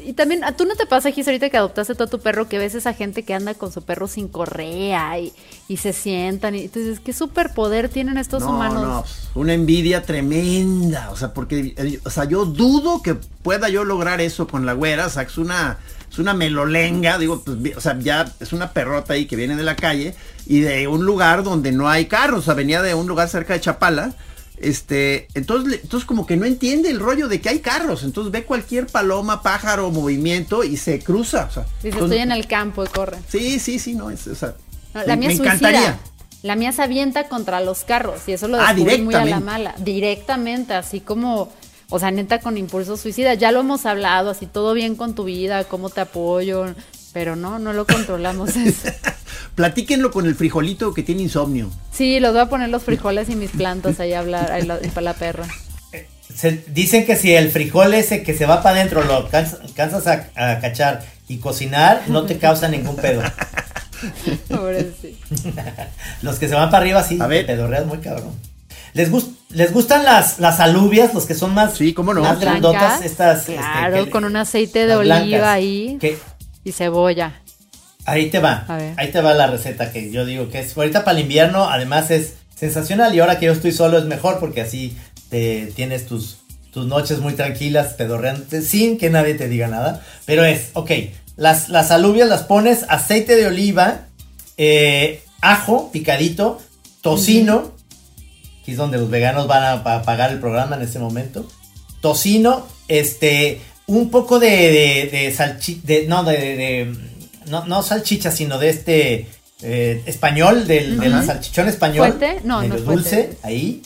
Y también, ¿a tú no te pasa, Gis, ahorita que adoptaste todo tu perro, que ves esa gente que anda con su perro sin correa y, y se sientan? Y tú dices, ¿qué superpoder tienen estos no, humanos? no, pues, una envidia tremenda. O sea, porque, eh, o sea, yo dudo que pueda yo lograr eso con la güera. O sea, es una, es una melolenga. Digo, pues, o sea, ya es una perrota ahí que viene de la calle y de un lugar donde no hay carros. O sea, venía de un lugar cerca de Chapala. Este, entonces, entonces como que no entiende el rollo de que hay carros. Entonces ve cualquier paloma, pájaro, movimiento y se cruza. O sea, Dice, entonces- estoy en el campo y corre. Sí, sí, sí, no, es, o sea, No, la mía me encantaría. La mía se avienta contra los carros y eso lo Ah, descubrí muy a la mala. Directamente, así como, o sea, neta con impulso suicida. Ya lo hemos hablado, así todo bien con tu vida, cómo te apoyo, pero no, no lo controlamos eso. Platíquenlo con el frijolito que tiene insomnio. Sí, los voy a poner los frijoles y mis plantas ahí a hablar, ahí la- para la perra. Se- dicen que si el frijol ese que se va para adentro lo alcanzas, alcanzas a, a cachar y cocinar, no te causa ningún pedo. Pobrecito. Los que se van para arriba sí, A ver. te pedorreas muy cabrón. ¿Les, gus- ¿Les gustan las, las alubias, los que son más, Sí, cómo no. más Blancas, grandotas? Estas, este, claro, que- con un aceite de oliva blancas, ahí que- y cebolla. ahí te va, A ver. ahí te va la receta que yo digo que es ahorita para el invierno, además es sensacional y ahora que yo estoy solo es mejor porque así te tienes tus, tus noches muy tranquilas, pedorreantes, sin que nadie te diga nada. Pero es, ok, las, las alubias las pones aceite de oliva, eh, ajo picadito, tocino, que es donde los veganos van a, pa- pagar el programa en este momento. Tocino, este, un poco de, de, de salchi- de- no, de, no, no salchicha, sino de este eh, español, del, del Ajá. salchichón español. ¿Fuete? No, medio no es dulce, ahí.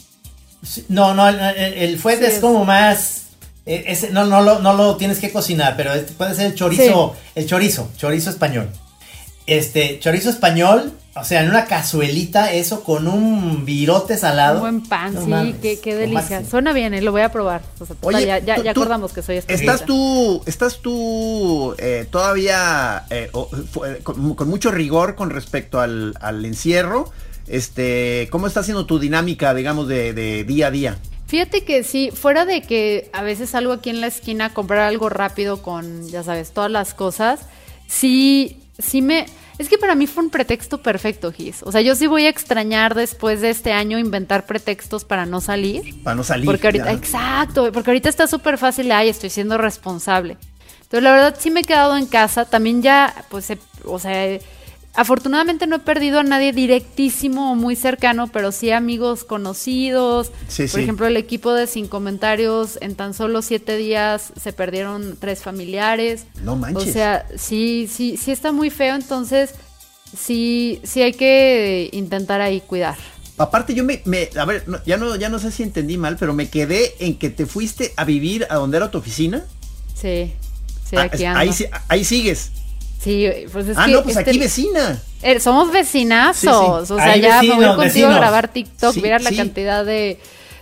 No, no, el, el- Sí, es es- como más, eh, no, no, lo, no lo tienes que cocinar, pero este puede ser el chorizo, el chorizo, chorizo español. Este, chorizo español, o sea, en una cazuelita, eso con un virote salado. Un buen pan, No sí, mames, qué, qué delicia. Suena bien, eh, lo voy a probar. O sea, Oye, ya, ya, tú- ya acordamos que soy especialista. ¿Estás tú, estás tú eh, todavía eh, con, con mucho rigor con respecto al, al encierro? Este, ¿Cómo está siendo tu dinámica, digamos, de, de día a día? Fíjate que sí, fuera de que a veces salgo aquí en la esquina a comprar algo rápido con, ya sabes, todas las cosas, sí, sí me... Es que para mí fue un pretexto perfecto, Gis. O sea, yo sí voy a extrañar después de este año inventar pretextos para no salir. Para no salir. Porque ahorita, ya. exacto, porque ahorita está súper fácil, ay, estoy siendo responsable. Entonces, la verdad, sí me he quedado en casa. También ya, pues, o sea, afortunadamente no he perdido a nadie directísimo o muy cercano, pero sí amigos conocidos. Sí, Por sí. ejemplo, el equipo de Sin Comentarios, en tan solo siete días se perdieron tres familiares. No manches. O sea, sí, sí, sí está muy feo, entonces sí, sí hay que intentar ahí cuidar. Aparte yo me, me a ver, no, ya no ya no sé si entendí mal, pero me quedé en que te fuiste a vivir a donde era tu oficina. Sí, sí, Ah, aquí ando. ahí, ahí sigues. Sí, pues es ah, que no, pues este- aquí vecina. eh, somos vecinazos. Sí, sí. O sea, Ahí ya me voy vecinos, contigo vecinos. a grabar TikTok. Sí, Mira la cantidad de,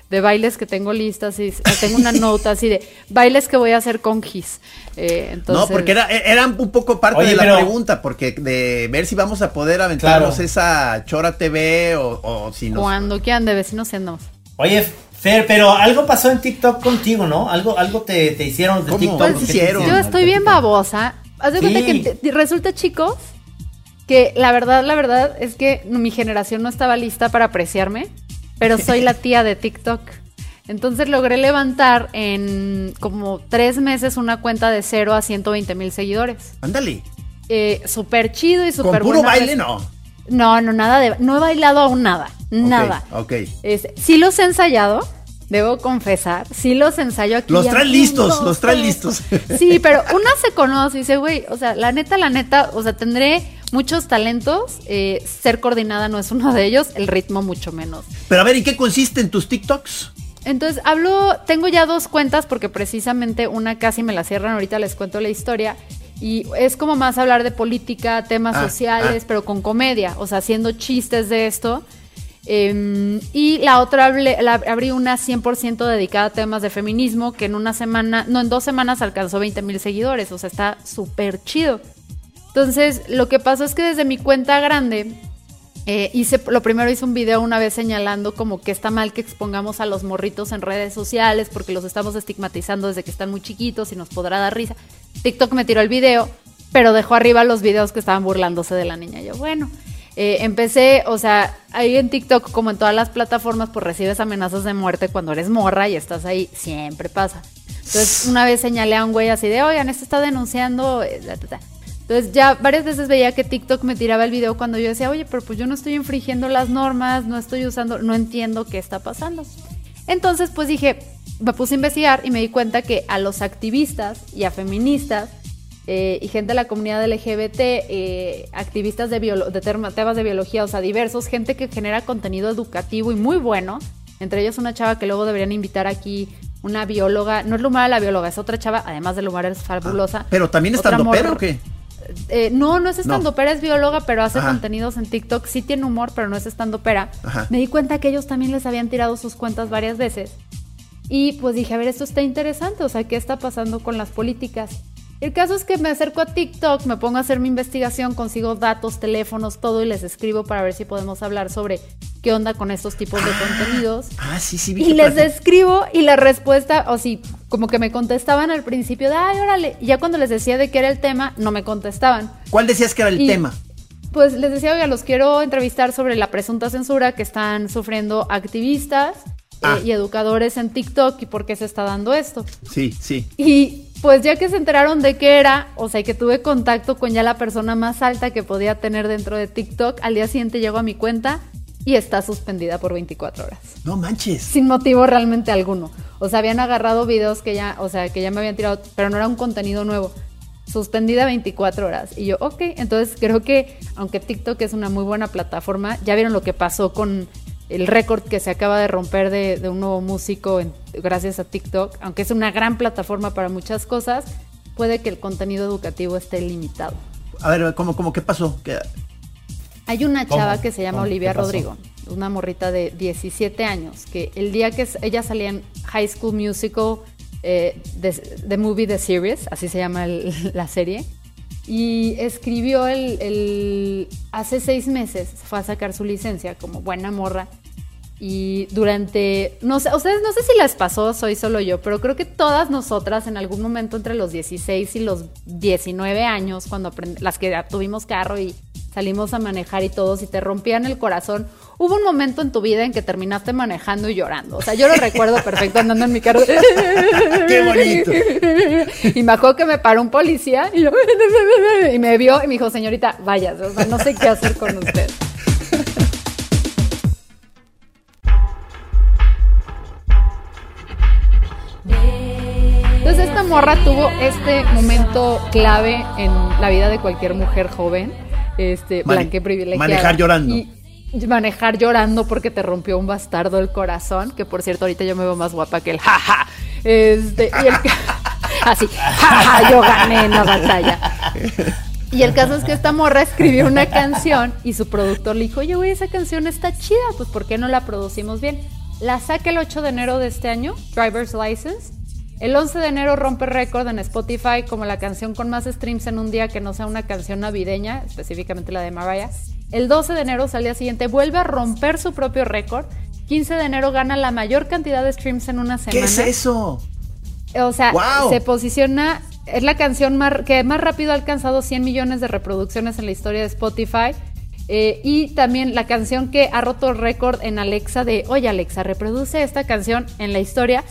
de bailes que tengo listas. Y tengo una nota así de bailes que voy a hacer con Gis. Eh, entonces, no, porque era, era un poco parte Oye, de la pero- pregunta, porque de ver si vamos a poder aventarnos Claro. esa Chora TV o, o si nos... Cuando quieran, de vecinos andamos. Oye, Fer, pero algo pasó en TikTok contigo, ¿no? Algo, algo te, te hicieron de ¿Cómo? TikTok. Pues ¿Qué te hicieron? Yo estoy bien babosa. Haz de cuenta que te- resulta, chicos, que la verdad, la verdad es que mi generación no estaba lista para apreciarme, pero soy la tía de TikTok. Entonces logré levantar en como tres meses una cuenta de 0 a 120 mil seguidores. Ándale. Eh, súper chido y súper puro buena baile, no. No, no, nada de... No he bailado aún nada. Nada. Ok, ok. Este, sí los he ensayado, debo confesar. Sí los ensayo aquí. Los traen listos, los traen listos. Sí, pero una se conoce y dice, güey, o sea, la neta, la neta, o sea, tendré muchos talentos. eh, ser coordinada no es uno de ellos, el ritmo mucho menos. Pero a ver, ¿y qué consisten tus TikToks? Entonces, hablo, tengo ya dos cuentas porque precisamente una casi me la cierran, ahorita les cuento la historia. Y es como más hablar de política, temas Ah, sociales, ah. pero con comedia, o sea, haciendo chistes de esto. Em, y la otra abrí una 100% dedicada a temas de feminismo, que en una semana, no, en dos semanas alcanzó 20 mil seguidores, o sea, está súper chido. Entonces, lo que pasó es que desde mi cuenta grande, eh, hice, lo primero hice un video una vez señalando como que está mal que expongamos a los morritos en redes sociales porque los estamos estigmatizando desde que están muy chiquitos y nos podrá dar risa. TikTok me tiró el video, pero dejó arriba los videos que estaban burlándose de la niña. Yo, bueno, eh, empecé, o sea, ahí en TikTok, como en todas las plataformas, pues recibes amenazas de muerte cuando eres morra y estás ahí, siempre pasa. Entonces, una vez señalé a un güey así de, oigan, este está denunciando, eh, ta, ta, ta". Entonces ya varias veces veía que TikTok me tiraba el video cuando yo decía, oye, pero pues yo no estoy infringiendo las normas, no estoy usando, no entiendo qué está pasando. Entonces pues dije, me puse a investigar y me di cuenta que a los activistas y a feministas eh, y gente de la comunidad LGBT, eh, activistas de, temas de biología, o sea, diversos, gente que genera contenido educativo y muy bueno, entre ellos una chava que luego deberían invitar aquí, una bióloga, no es Lumara la bióloga, es otra chava, además de Lumara es fabulosa. ¿Pero también estando pero o qué? eh, no, no es estando pera, es bióloga, pero hace Ajá. contenidos en TikTok. Sí tiene humor, pero no es estando pera. Ajá. Me di cuenta que ellos también les habían tirado sus cuentas varias veces. Y pues dije, a ver, esto está interesante, o sea, ¿qué está pasando con las políticas? El caso es que me acerco a TikTok, me pongo a hacer mi investigación, consigo datos, teléfonos, todo y les escribo para ver si podemos hablar sobre qué onda con estos tipos de contenidos. Ah, sí, sí, vi Y les escribo y la respuesta, o sí, como que me contestaban al principio de, ay, órale. Y ya cuando les decía de qué era el tema, no me contestaban. ¿Cuál decías que era el Y- tema? Pues les decía, oiga, los quiero entrevistar sobre la presunta censura que están sufriendo activistas eh, Ah. y educadores en TikTok y por qué se está dando esto. Sí, sí. Y pues ya que se enteraron de qué era, o sea, que tuve contacto con ya la persona más alta que podía tener dentro de TikTok, al día siguiente llegó a mi cuenta y está suspendida por 24 horas No manches. sin motivo realmente alguno. O sea, habían agarrado videos que ya, o sea, que ya me habían tirado, pero no era un contenido nuevo. Suspendida 24 horas. Y yo, ok, entonces creo que, aunque TikTok es una muy buena plataforma, ya vieron lo que pasó con el récord que se acaba de romper de, de un nuevo músico en- gracias a TikTok. Aunque es una gran plataforma para muchas cosas, puede que el contenido educativo esté limitado. A ver, ¿cómo, cómo, qué pasó? ¿Qué- Hay una ¿Cómo? chava que se llama. Olivia. Rodrigo, una morrita de 17 años, que el día que ella salía en High School Musical, eh, the, the Movie The Series, así se llama el- la serie, y escribió el, el- hace seis meses, fue a sacar su licencia como buena morra, y durante, no sé, ustedes no sé si les pasó, soy solo yo, pero creo que todas nosotras en algún momento entre los 16 y los 19 años, cuando las que tuvimos carro y salimos a manejar y todos y te rompían el corazón, hubo un momento en tu vida en que terminaste manejando y llorando. O sea, yo lo recuerdo perfecto andando en mi carro. ¡Qué bonito! Y me acuerdo que me paró un policía y, yo- y me vio y me dijo, señorita, váyase, o sea, no sé qué hacer con usted. Entonces esta morra tuvo este momento clave en la vida de cualquier mujer joven, este, Mane- privilegiada. manejar llorando. Y manejar llorando porque te rompió un bastardo el corazón, que por cierto ahorita yo me veo más guapa que el jaja. Este, y el, así, jaja, yo gané en la batalla. Y el caso es que esta morra escribió una canción y su productor le dijo, oye, güey, esa canción está chida, pues ¿por qué no la producimos bien? La saca el 8 de enero de este año, Driver's License. El 11 de enero rompe récord en Spotify como la canción con más streams en un día que no sea una canción navideña, específicamente la de Mariah. El 12 de enero, al día siguiente, vuelve a romper su propio récord. 15 de enero gana la mayor cantidad de streams en una semana. ¿Qué es eso? O sea, Wow. se posiciona, es la canción más, que más rápido ha alcanzado 100 millones de reproducciones en la historia de Spotify. Eh, y también la canción que ha roto el récord en Alexa de, oye Alexa, reproduce esta canción en la historia.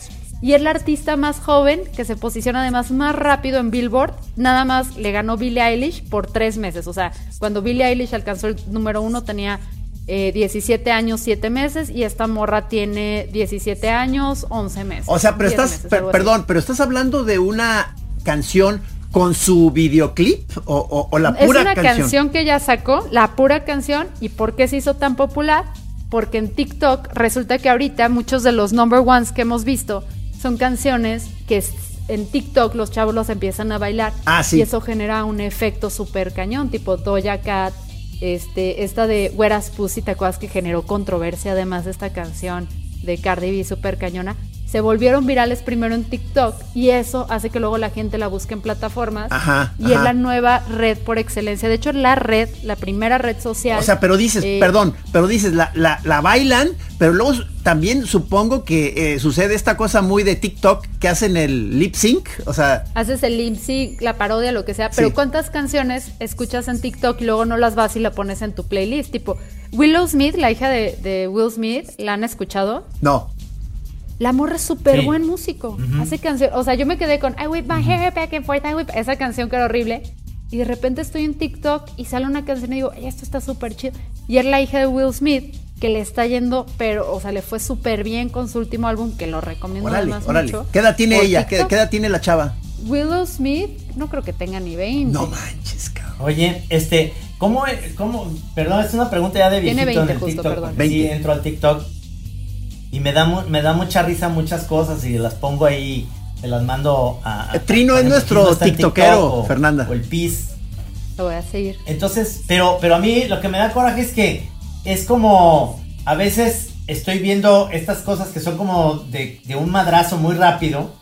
Y es la artista más joven que se posiciona además más rápido en Billboard. Nada más le ganó Billie Eilish por tres meses. O sea, cuando Billie Eilish alcanzó el número uno tenía eh, 17 años, 7 meses. Y esta morra tiene 17 años, 11 meses. O sea, pero 10 estás, meses, per- perdón, pero estás hablando de una canción con su videoclip o, o- o la Es pura una canción. canción. que ella sacó, la pura canción. ¿Y por qué se hizo tan popular? Porque en TikTok resulta que ahorita muchos de los number ones que hemos visto son canciones que en TikTok los chavos los empiezan a bailar. Ah, sí. Y eso genera un efecto súper cañón, tipo Doja Cat. Este, esta de Where's Pussy, ¿te acuerdas que generó controversia además de esta canción de Cardi B súper cañona? Se volvieron virales primero en TikTok y eso hace que luego la gente la busque en plataformas Ajá, y es la nueva red por excelencia. De hecho, la red, la primera red social. O sea, pero dices, eh, perdón, pero dices, la, la, la bailan, pero luego también supongo que eh, sucede esta cosa muy de TikTok que hacen el lip sync, o sea, Haces el lip sync, la parodia, lo que sea, pero Sí. ¿cuántas canciones escuchas en TikTok y luego no las vas y la pones en tu playlist? Tipo, Willow Smith, la hija de, de Will Smith, ¿la han escuchado? no. La morra es súper Sí. buen músico. Hace canción. O sea, yo me quedé con I whip my hair back and forth, I whip. Esa canción que era horrible. Y de repente estoy en TikTok y sale una canción y digo, "Ay, esto está súper chido. Y es la hija de Will Smith que le está yendo, pero, o sea, le fue súper bien con su último álbum, que lo recomiendo Órale, además órale. mucho. ¿Qué edad tiene Por ella? ¿Qué, TikTok. qué edad tiene la chava? Willow Smith, no creo que tenga ni 20. No manches, cabrón. Oye, este, ¿cómo, cómo, perdón, es una pregunta ya de Tiene viejito en 20 el justo, TikTok, perdón. Sí, 20. entro al TikTok y me da, mu- me da mucha risa muchas cosas y las pongo ahí, te las mando a... a- Eh, Trino es nuestro tiktokero, TikTok o- Fernanda. O el PIS. Lo voy a seguir. Entonces, pero, pero a mí lo que me da coraje es que es como, a veces estoy viendo estas cosas que son como de, de un madrazo muy rápido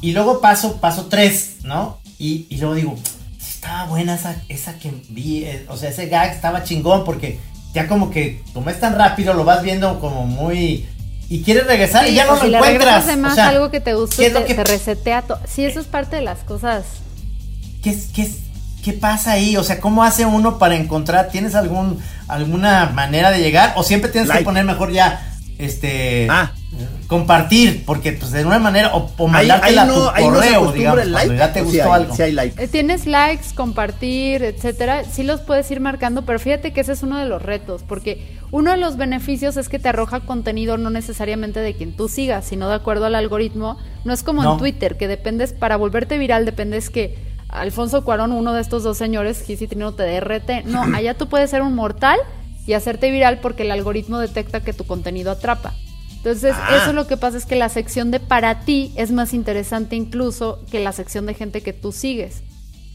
y luego paso, paso tres, ¿no? Y, y luego digo, "Sí estaba buena esa, esa que vi, eh, o sea, ese gag estaba chingón porque ya como que, como es tan rápido, lo vas viendo como muy... Y quieres regresar y ya no lo si encuentras. regresas de más o sea, algo que te gustó, ¿qué es te, que- te resetea todo. Sí, eso es parte de las cosas. ¿Qué, es- qué, es- qué pasa ahí? O sea, ¿cómo hace uno para encontrar? ¿Tienes algún alguna manera de llegar? ¿O siempre tienes Like. que poner mejor ya, este, Ah. Compartir? Porque pues de alguna manera, o, o mandártela ahí no, tu no correo, digamos, el like. ya te ¿o sí gustó hay- algo. sí hay like. Eh, Tienes likes, compartir, etcétera. Sí los puedes ir marcando, pero fíjate que ese es uno de los retos, porque uno de los beneficios es que te arroja contenido no necesariamente de quien tú sigas, sino de acuerdo al algoritmo. No es como No. en Twitter, que dependes, para volverte viral, dependes que Alfonso Cuarón, uno de estos dos señores, Gis y Trino, te dé RT. No, allá tú puedes ser un mortal y hacerte viral porque el algoritmo detecta que tu contenido atrapa. Entonces, Ah. eso lo que pasa es que la sección de para ti es más interesante incluso que la sección de gente que tú sigues.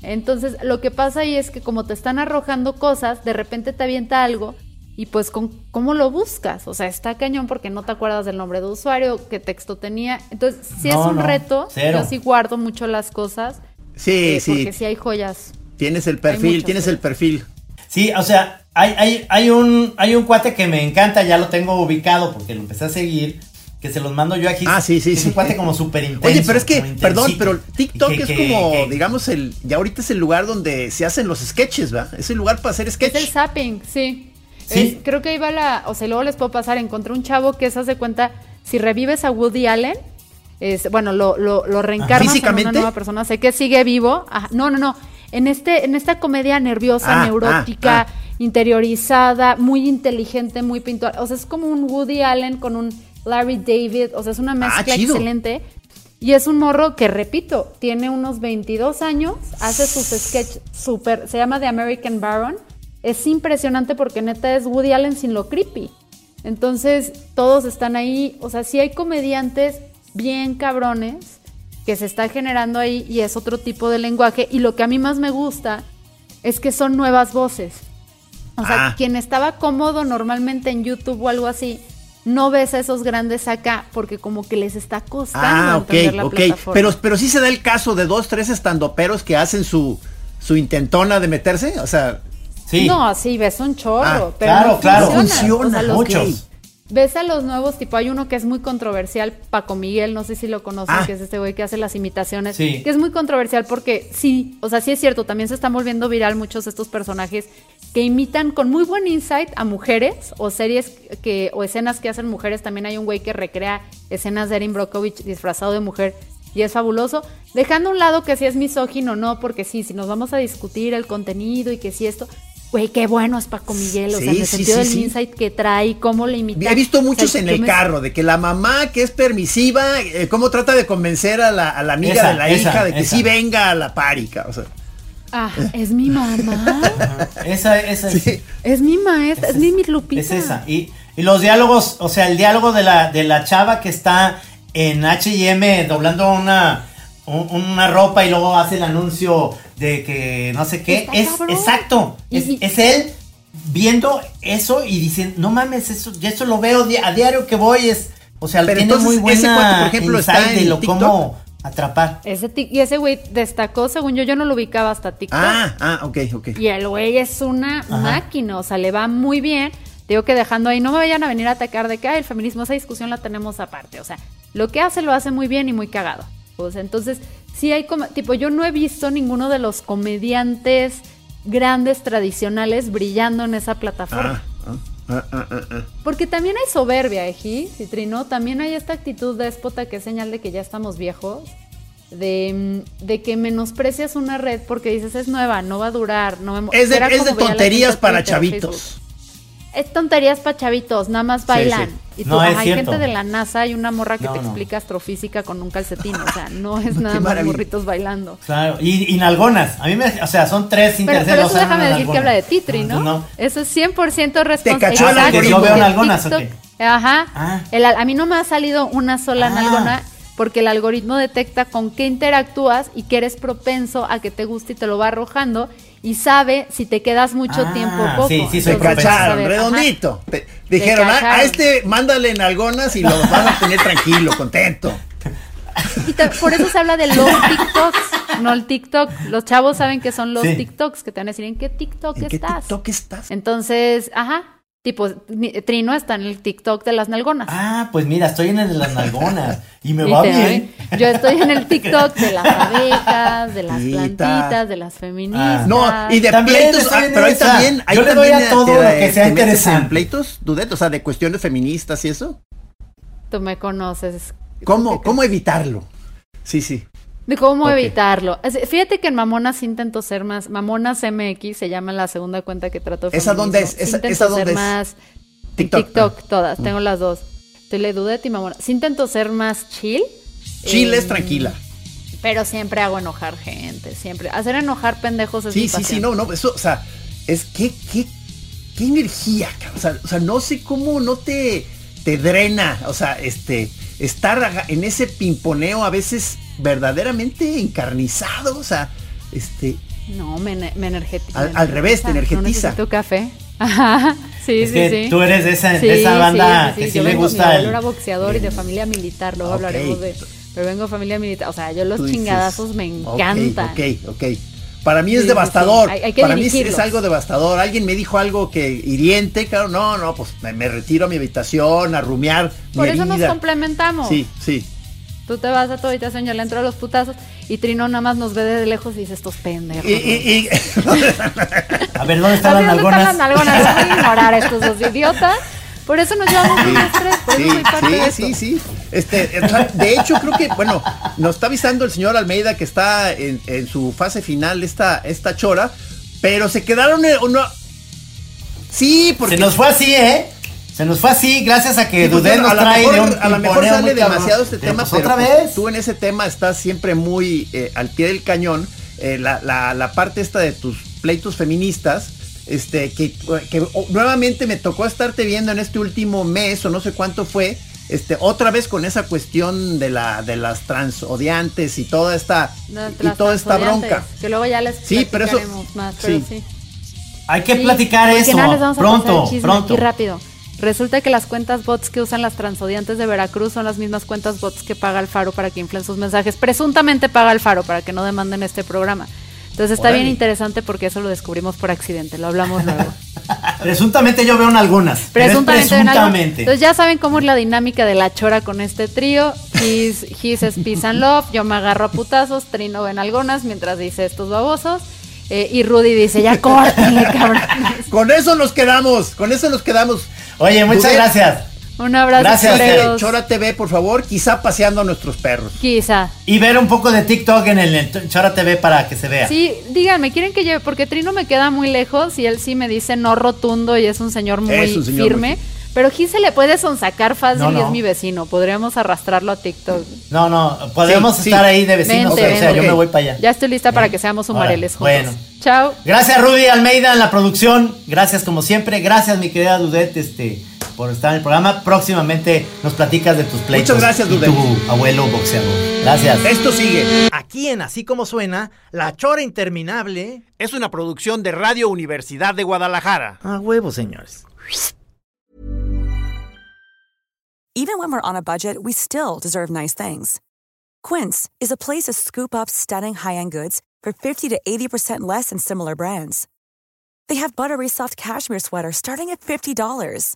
Entonces, lo que pasa ahí es que como te están arrojando cosas, de repente te avienta algo y pues con cómo lo buscas, o sea, está cañón porque no te acuerdas del nombre de usuario, qué texto tenía. Entonces, sí No, es un no, reto, cero. yo sí guardo mucho las cosas, Sí, eh, sí. porque sí hay joyas. Tienes el perfil, tienes el perfil. Sí, o sea, hay, hay, hay, un, hay un cuate que me encanta, ya lo tengo ubicado porque lo empecé a seguir, que se los mando yo aquí. Ah, sí, sí, Es sí. un cuate como súper intenso. Oye, pero es que, perdón, pero TikTok Que- es que- como, que- digamos, el, ya ahorita es el lugar donde se hacen los sketches, ¿va? Es el lugar para hacer Es sketch. el zapping, sí. Sí. Es- creo que iba la, o sea, luego les puedo pasar, encontré un chavo que se hace cuenta, si revives a Woody Allen, es, bueno, lo, lo, lo reencarnas en una nueva persona, sé que sigue vivo. Ajá, no, no, no. En este, en esta comedia nerviosa, Ah, neurótica, ah, interiorizada, muy inteligente, muy pintor. O sea, es como un Woody Allen con un Larry David. O sea, es una mezcla Ah, excelente. Y es un morro que, repito, tiene unos 22 años, hace sus sketches súper, se llama The American Baron. es impresionante porque neta es Woody Allen sin lo creepy. Entonces, todos están ahí. O sea, sí hay comediantes bien cabrones que se está generando ahí y es otro tipo de lenguaje. Y lo que a mí más me gusta es que son nuevas voces. O sea, Ah. quien estaba cómodo normalmente en YouTube o algo así, no ves a esos grandes acá porque como que les está costando Ah, ok, entender la ok. plataforma. Pero, pero sí se da el caso de dos, tres estandoperos que hacen su, su intentona de meterse. O sea, Sí. No, sí, ves un chorro, Ah, pero claro, no claro. funciona. Funciona, O sea, los- muchos. Ves a los nuevos, tipo hay uno que es muy controversial, Paco Miguel, no sé si lo conocen, Ah. que es este güey que hace las imitaciones, Sí. que es muy controversial porque sí, o sea, sí es cierto, también se están volviendo viral muchos de estos personajes que imitan con muy buen insight a mujeres o series que o escenas que hacen mujeres, también hay un güey que recrea escenas de Erin Brockovich disfrazado de mujer y es fabuloso, dejando a un lado que si es misógino o no, porque sí, si nos vamos a discutir el contenido y que si esto, güey, qué bueno es Paco Miguel, o sea, en el sí, sentido sí, del sí. insight que trae, cómo le imita. he visto O sea, muchos en el me- carro de que la mamá que es permisiva, eh, cómo trata de convencer a la, a la amiga Esa, de la esa, hija de que esa. sí venga a la párica. O sea, Ah, es mi mamá. Esa, esa es- sí. es mi maestra, es, mi mi Lupita. Es esa. Y, y los diálogos, o sea, el diálogo de la, de la chava que está en HM doblando una, un- una ropa y luego hace el anuncio de que no sé qué. Es cabrón. exacto. Es, Y- es él viendo eso y diciendo, no mames, eso, ya eso lo veo di- a diario que voy. Es, o sea, Pero tiene entonces, muy ese buena cuate, por ejemplo, está insight de en lo TikTok. cómo atrapar. Ese tic- y ese güey destacó, según yo, yo no lo ubicaba hasta TikTok. Ah, ah, ok, ok. Y el güey es una máquina, o sea, le va muy bien. Digo que dejando ahí, no me vayan a venir a atacar de que "Ay, el feminismo, esa discusión la tenemos aparte. O sea, lo que hace lo hace muy bien y muy cagado. O sea, entonces, sí hay como, tipo, yo no he visto ninguno de los comediantes grandes tradicionales brillando en esa plataforma. Ah, ah, ah. Porque también hay soberbia, Eji, Citrino. También hay esta actitud déspota que es señal de que ya estamos viejos. De, mm, de que menosprecias una red porque dices es nueva, no va a durar. No me- Es de, es de tonterías para chavitos. Es tonterías para chavitos, nada más bailan. sí. Y tú, No, es ajá, hay gente de la NASA y una morra que No, te no. explica astrofísica con un calcetín. O sea, no es nada más morritos bailando. Claro, y, y nalgonas. A mí me, o sea, son tres Pero, intereses. pero no eso déjame decir que habla de Titri, ¿no? no. Eso es 100% responsable. cachó el algoritmo. Yo veo nalgonas, ¿o qué? Ajá. Ah. El a mí no me ha salido una sola Ah. nalgona porque el algoritmo detecta con qué interactúas y que eres propenso a que te guste y te lo va arrojando y sabe si te quedas mucho Ah, tiempo o poco. sí, sí, Se cacharon, redondito. Te- dijeron, "Ah, a, cacharon. a este mándale en algonas y lo vas a tener tranquilo, contento. Y por eso se habla de los TikToks, no el TikTok. Los chavos saben que son los Sí. TikToks, que te van a decir, ¿en qué TikTok ¿En qué? TikTok estás? Entonces, ajá, tipo, Trino está en el TikTok de las nalgonas. Ah, pues mira, estoy en el de las nalgonas. y me Y va bien. doy- Yo estoy en el TikTok de las abejas, de las plantitas, de las feministas. No, y de También pleitos, estoy ah, en pero ahí también, ahí Yo le doy a todo te- lo que sea interesante. pleitos, Dudet, o sea, de cuestiones feministas y eso. Tú me conoces. ¿Cómo, ¿Qué cómo evitarlo? Sí, sí. De cómo evitarlo. Fíjate que en Mamonas intento ser más. Mamonas MX se llama la segunda cuenta que trato de ¿Esa dónde es? Esa- Sí intento esa dónde ser es? más. TikTok. TikTok, todas. Tengo las dos. Tele Dudet y Mamonas. Sí intento ser más chill. Chile eh, es tranquila. Pero siempre hago enojar gente. Siempre. Hacer enojar pendejos es Sí, mi sí, sí, pasión. no, no, eso, o sea, es que, qué, qué energía, o sea, o sea, no sé cómo no te, te drena, o sea, este, estar en ese pimponeo a veces verdaderamente encarnizado, o sea, este, No, me, me energetiza. Al- me al revés, te No energetiza. necesito café. Ajá. Sí, Es sí, que sí. tú eres de esa, de Sí, esa banda sí, que sí. sí Yo le vengo- Mi gusta abuelo el. era boxeador y de familia militar, luego Ok. hablaremos de. Pero vengo de familia militar. O sea, yo los tú dices, chingadazos me ok, encantan. Ok, ok. Para mí es Sí, devastador. sí. Hay- hay que Para mí es, es algo devastador. Alguien me dijo algo que hiriente, claro, no, no, pues me, me retiro a mi habitación a rumiar. Por mi eso nos complementamos. Sí, sí. Tú te vas a tu habitación, yo le entro a los putazos y Trino nada más nos ve de lejos y dice estos pendejos. Y, y- y- A ver, ¿dónde están las ¿dónde nalgonas? están las nalgonas? Voy a ignorar a estos dos idiotas. Por eso nos llevamos bien los tres. Por eso Sí, soy parte de sí, esto. sí, sí. Este, de hecho, creo que, bueno, nos está avisando el señor Almeida que está en, en su fase final esta, esta chora, pero se quedaron en uno. Sí, porque Se nos fue así, ¿eh? Se nos fue así gracias a que Sí, pues, Dudé nos a trae mejor, de un a lo mejor sale demasiado este tema, pues, pero otra pues, tú en ese tema estás siempre muy eh, al pie del cañón. Eh, la, la- la parte esta de tus pleitos feministas, este, que, que oh, nuevamente me tocó estarte viendo en este último mes o no sé cuánto fue, este, otra vez con esa cuestión de la, de las transodiantes y toda esta, No, y toda esta bronca. Que luego ya les Sí, pero eso- más, pero sí. sí. Hay que Sí, platicar eso. nada, les vamos a pronto, pronto. Aquí rápido. Resulta que las cuentas bots que usan las transodiantes de Veracruz son las mismas cuentas bots que paga Alfaro para que inflen sus mensajes. Presuntamente paga Alfaro para que no demanden este programa. Entonces está bien interesante porque eso lo descubrimos por accidente, lo hablamos luego. Presuntamente yo veo en algunas. Presuntamente. presuntamente. Entonces ya saben cómo es la dinámica de la chora con este trío. His, his es peace and love, yo me agarro a putazos, Trino ven algonas mientras dice estos babosos. eh, y Rudy dice, ya córtenle, cabrón. Con eso nos quedamos, con eso nos quedamos. Oye, muchas gracias. Un abrazo, Gracias, choreros. Chora TV, por favor, quizá paseando a nuestros perros. Quizá. Y ver un poco de TikTok en el Chora TV para que se vea. Sí, díganme, ¿quieren que lleve? Porque Trino me queda muy lejos y él sí me dice no rotundo y es un señor muy Es un señor firme. muy- Pero Gis se le puede sonsacar fácil No, y es mi vecino. Podríamos arrastrarlo a TikTok. No, no, podemos Sí, sí. estar ahí de vecinos. Vente, o sea, vente. yo me voy para allá. Ya estoy lista para que seamos humareles juntos. Bueno. Chao. Gracias Rudy Almeida en la producción. Gracias como siempre. Gracias mi querida Dudet este, por estar en el programa. Próximamente nos platicas de tus pleitos. Muchas gracias, y Dudet. Tu abuelo boxeador. Gracias. Esto sigue. Aquí en Así Como Suena, La Chora Interminable Es una producción de Radio Universidad de Guadalajara. A huevo, señores. Even when we're on a budget, we still deserve nice things. Quince is a place to scoop up stunning high-end goods for 50 to 80% less than similar brands. They have buttery soft cashmere sweaters starting at $50,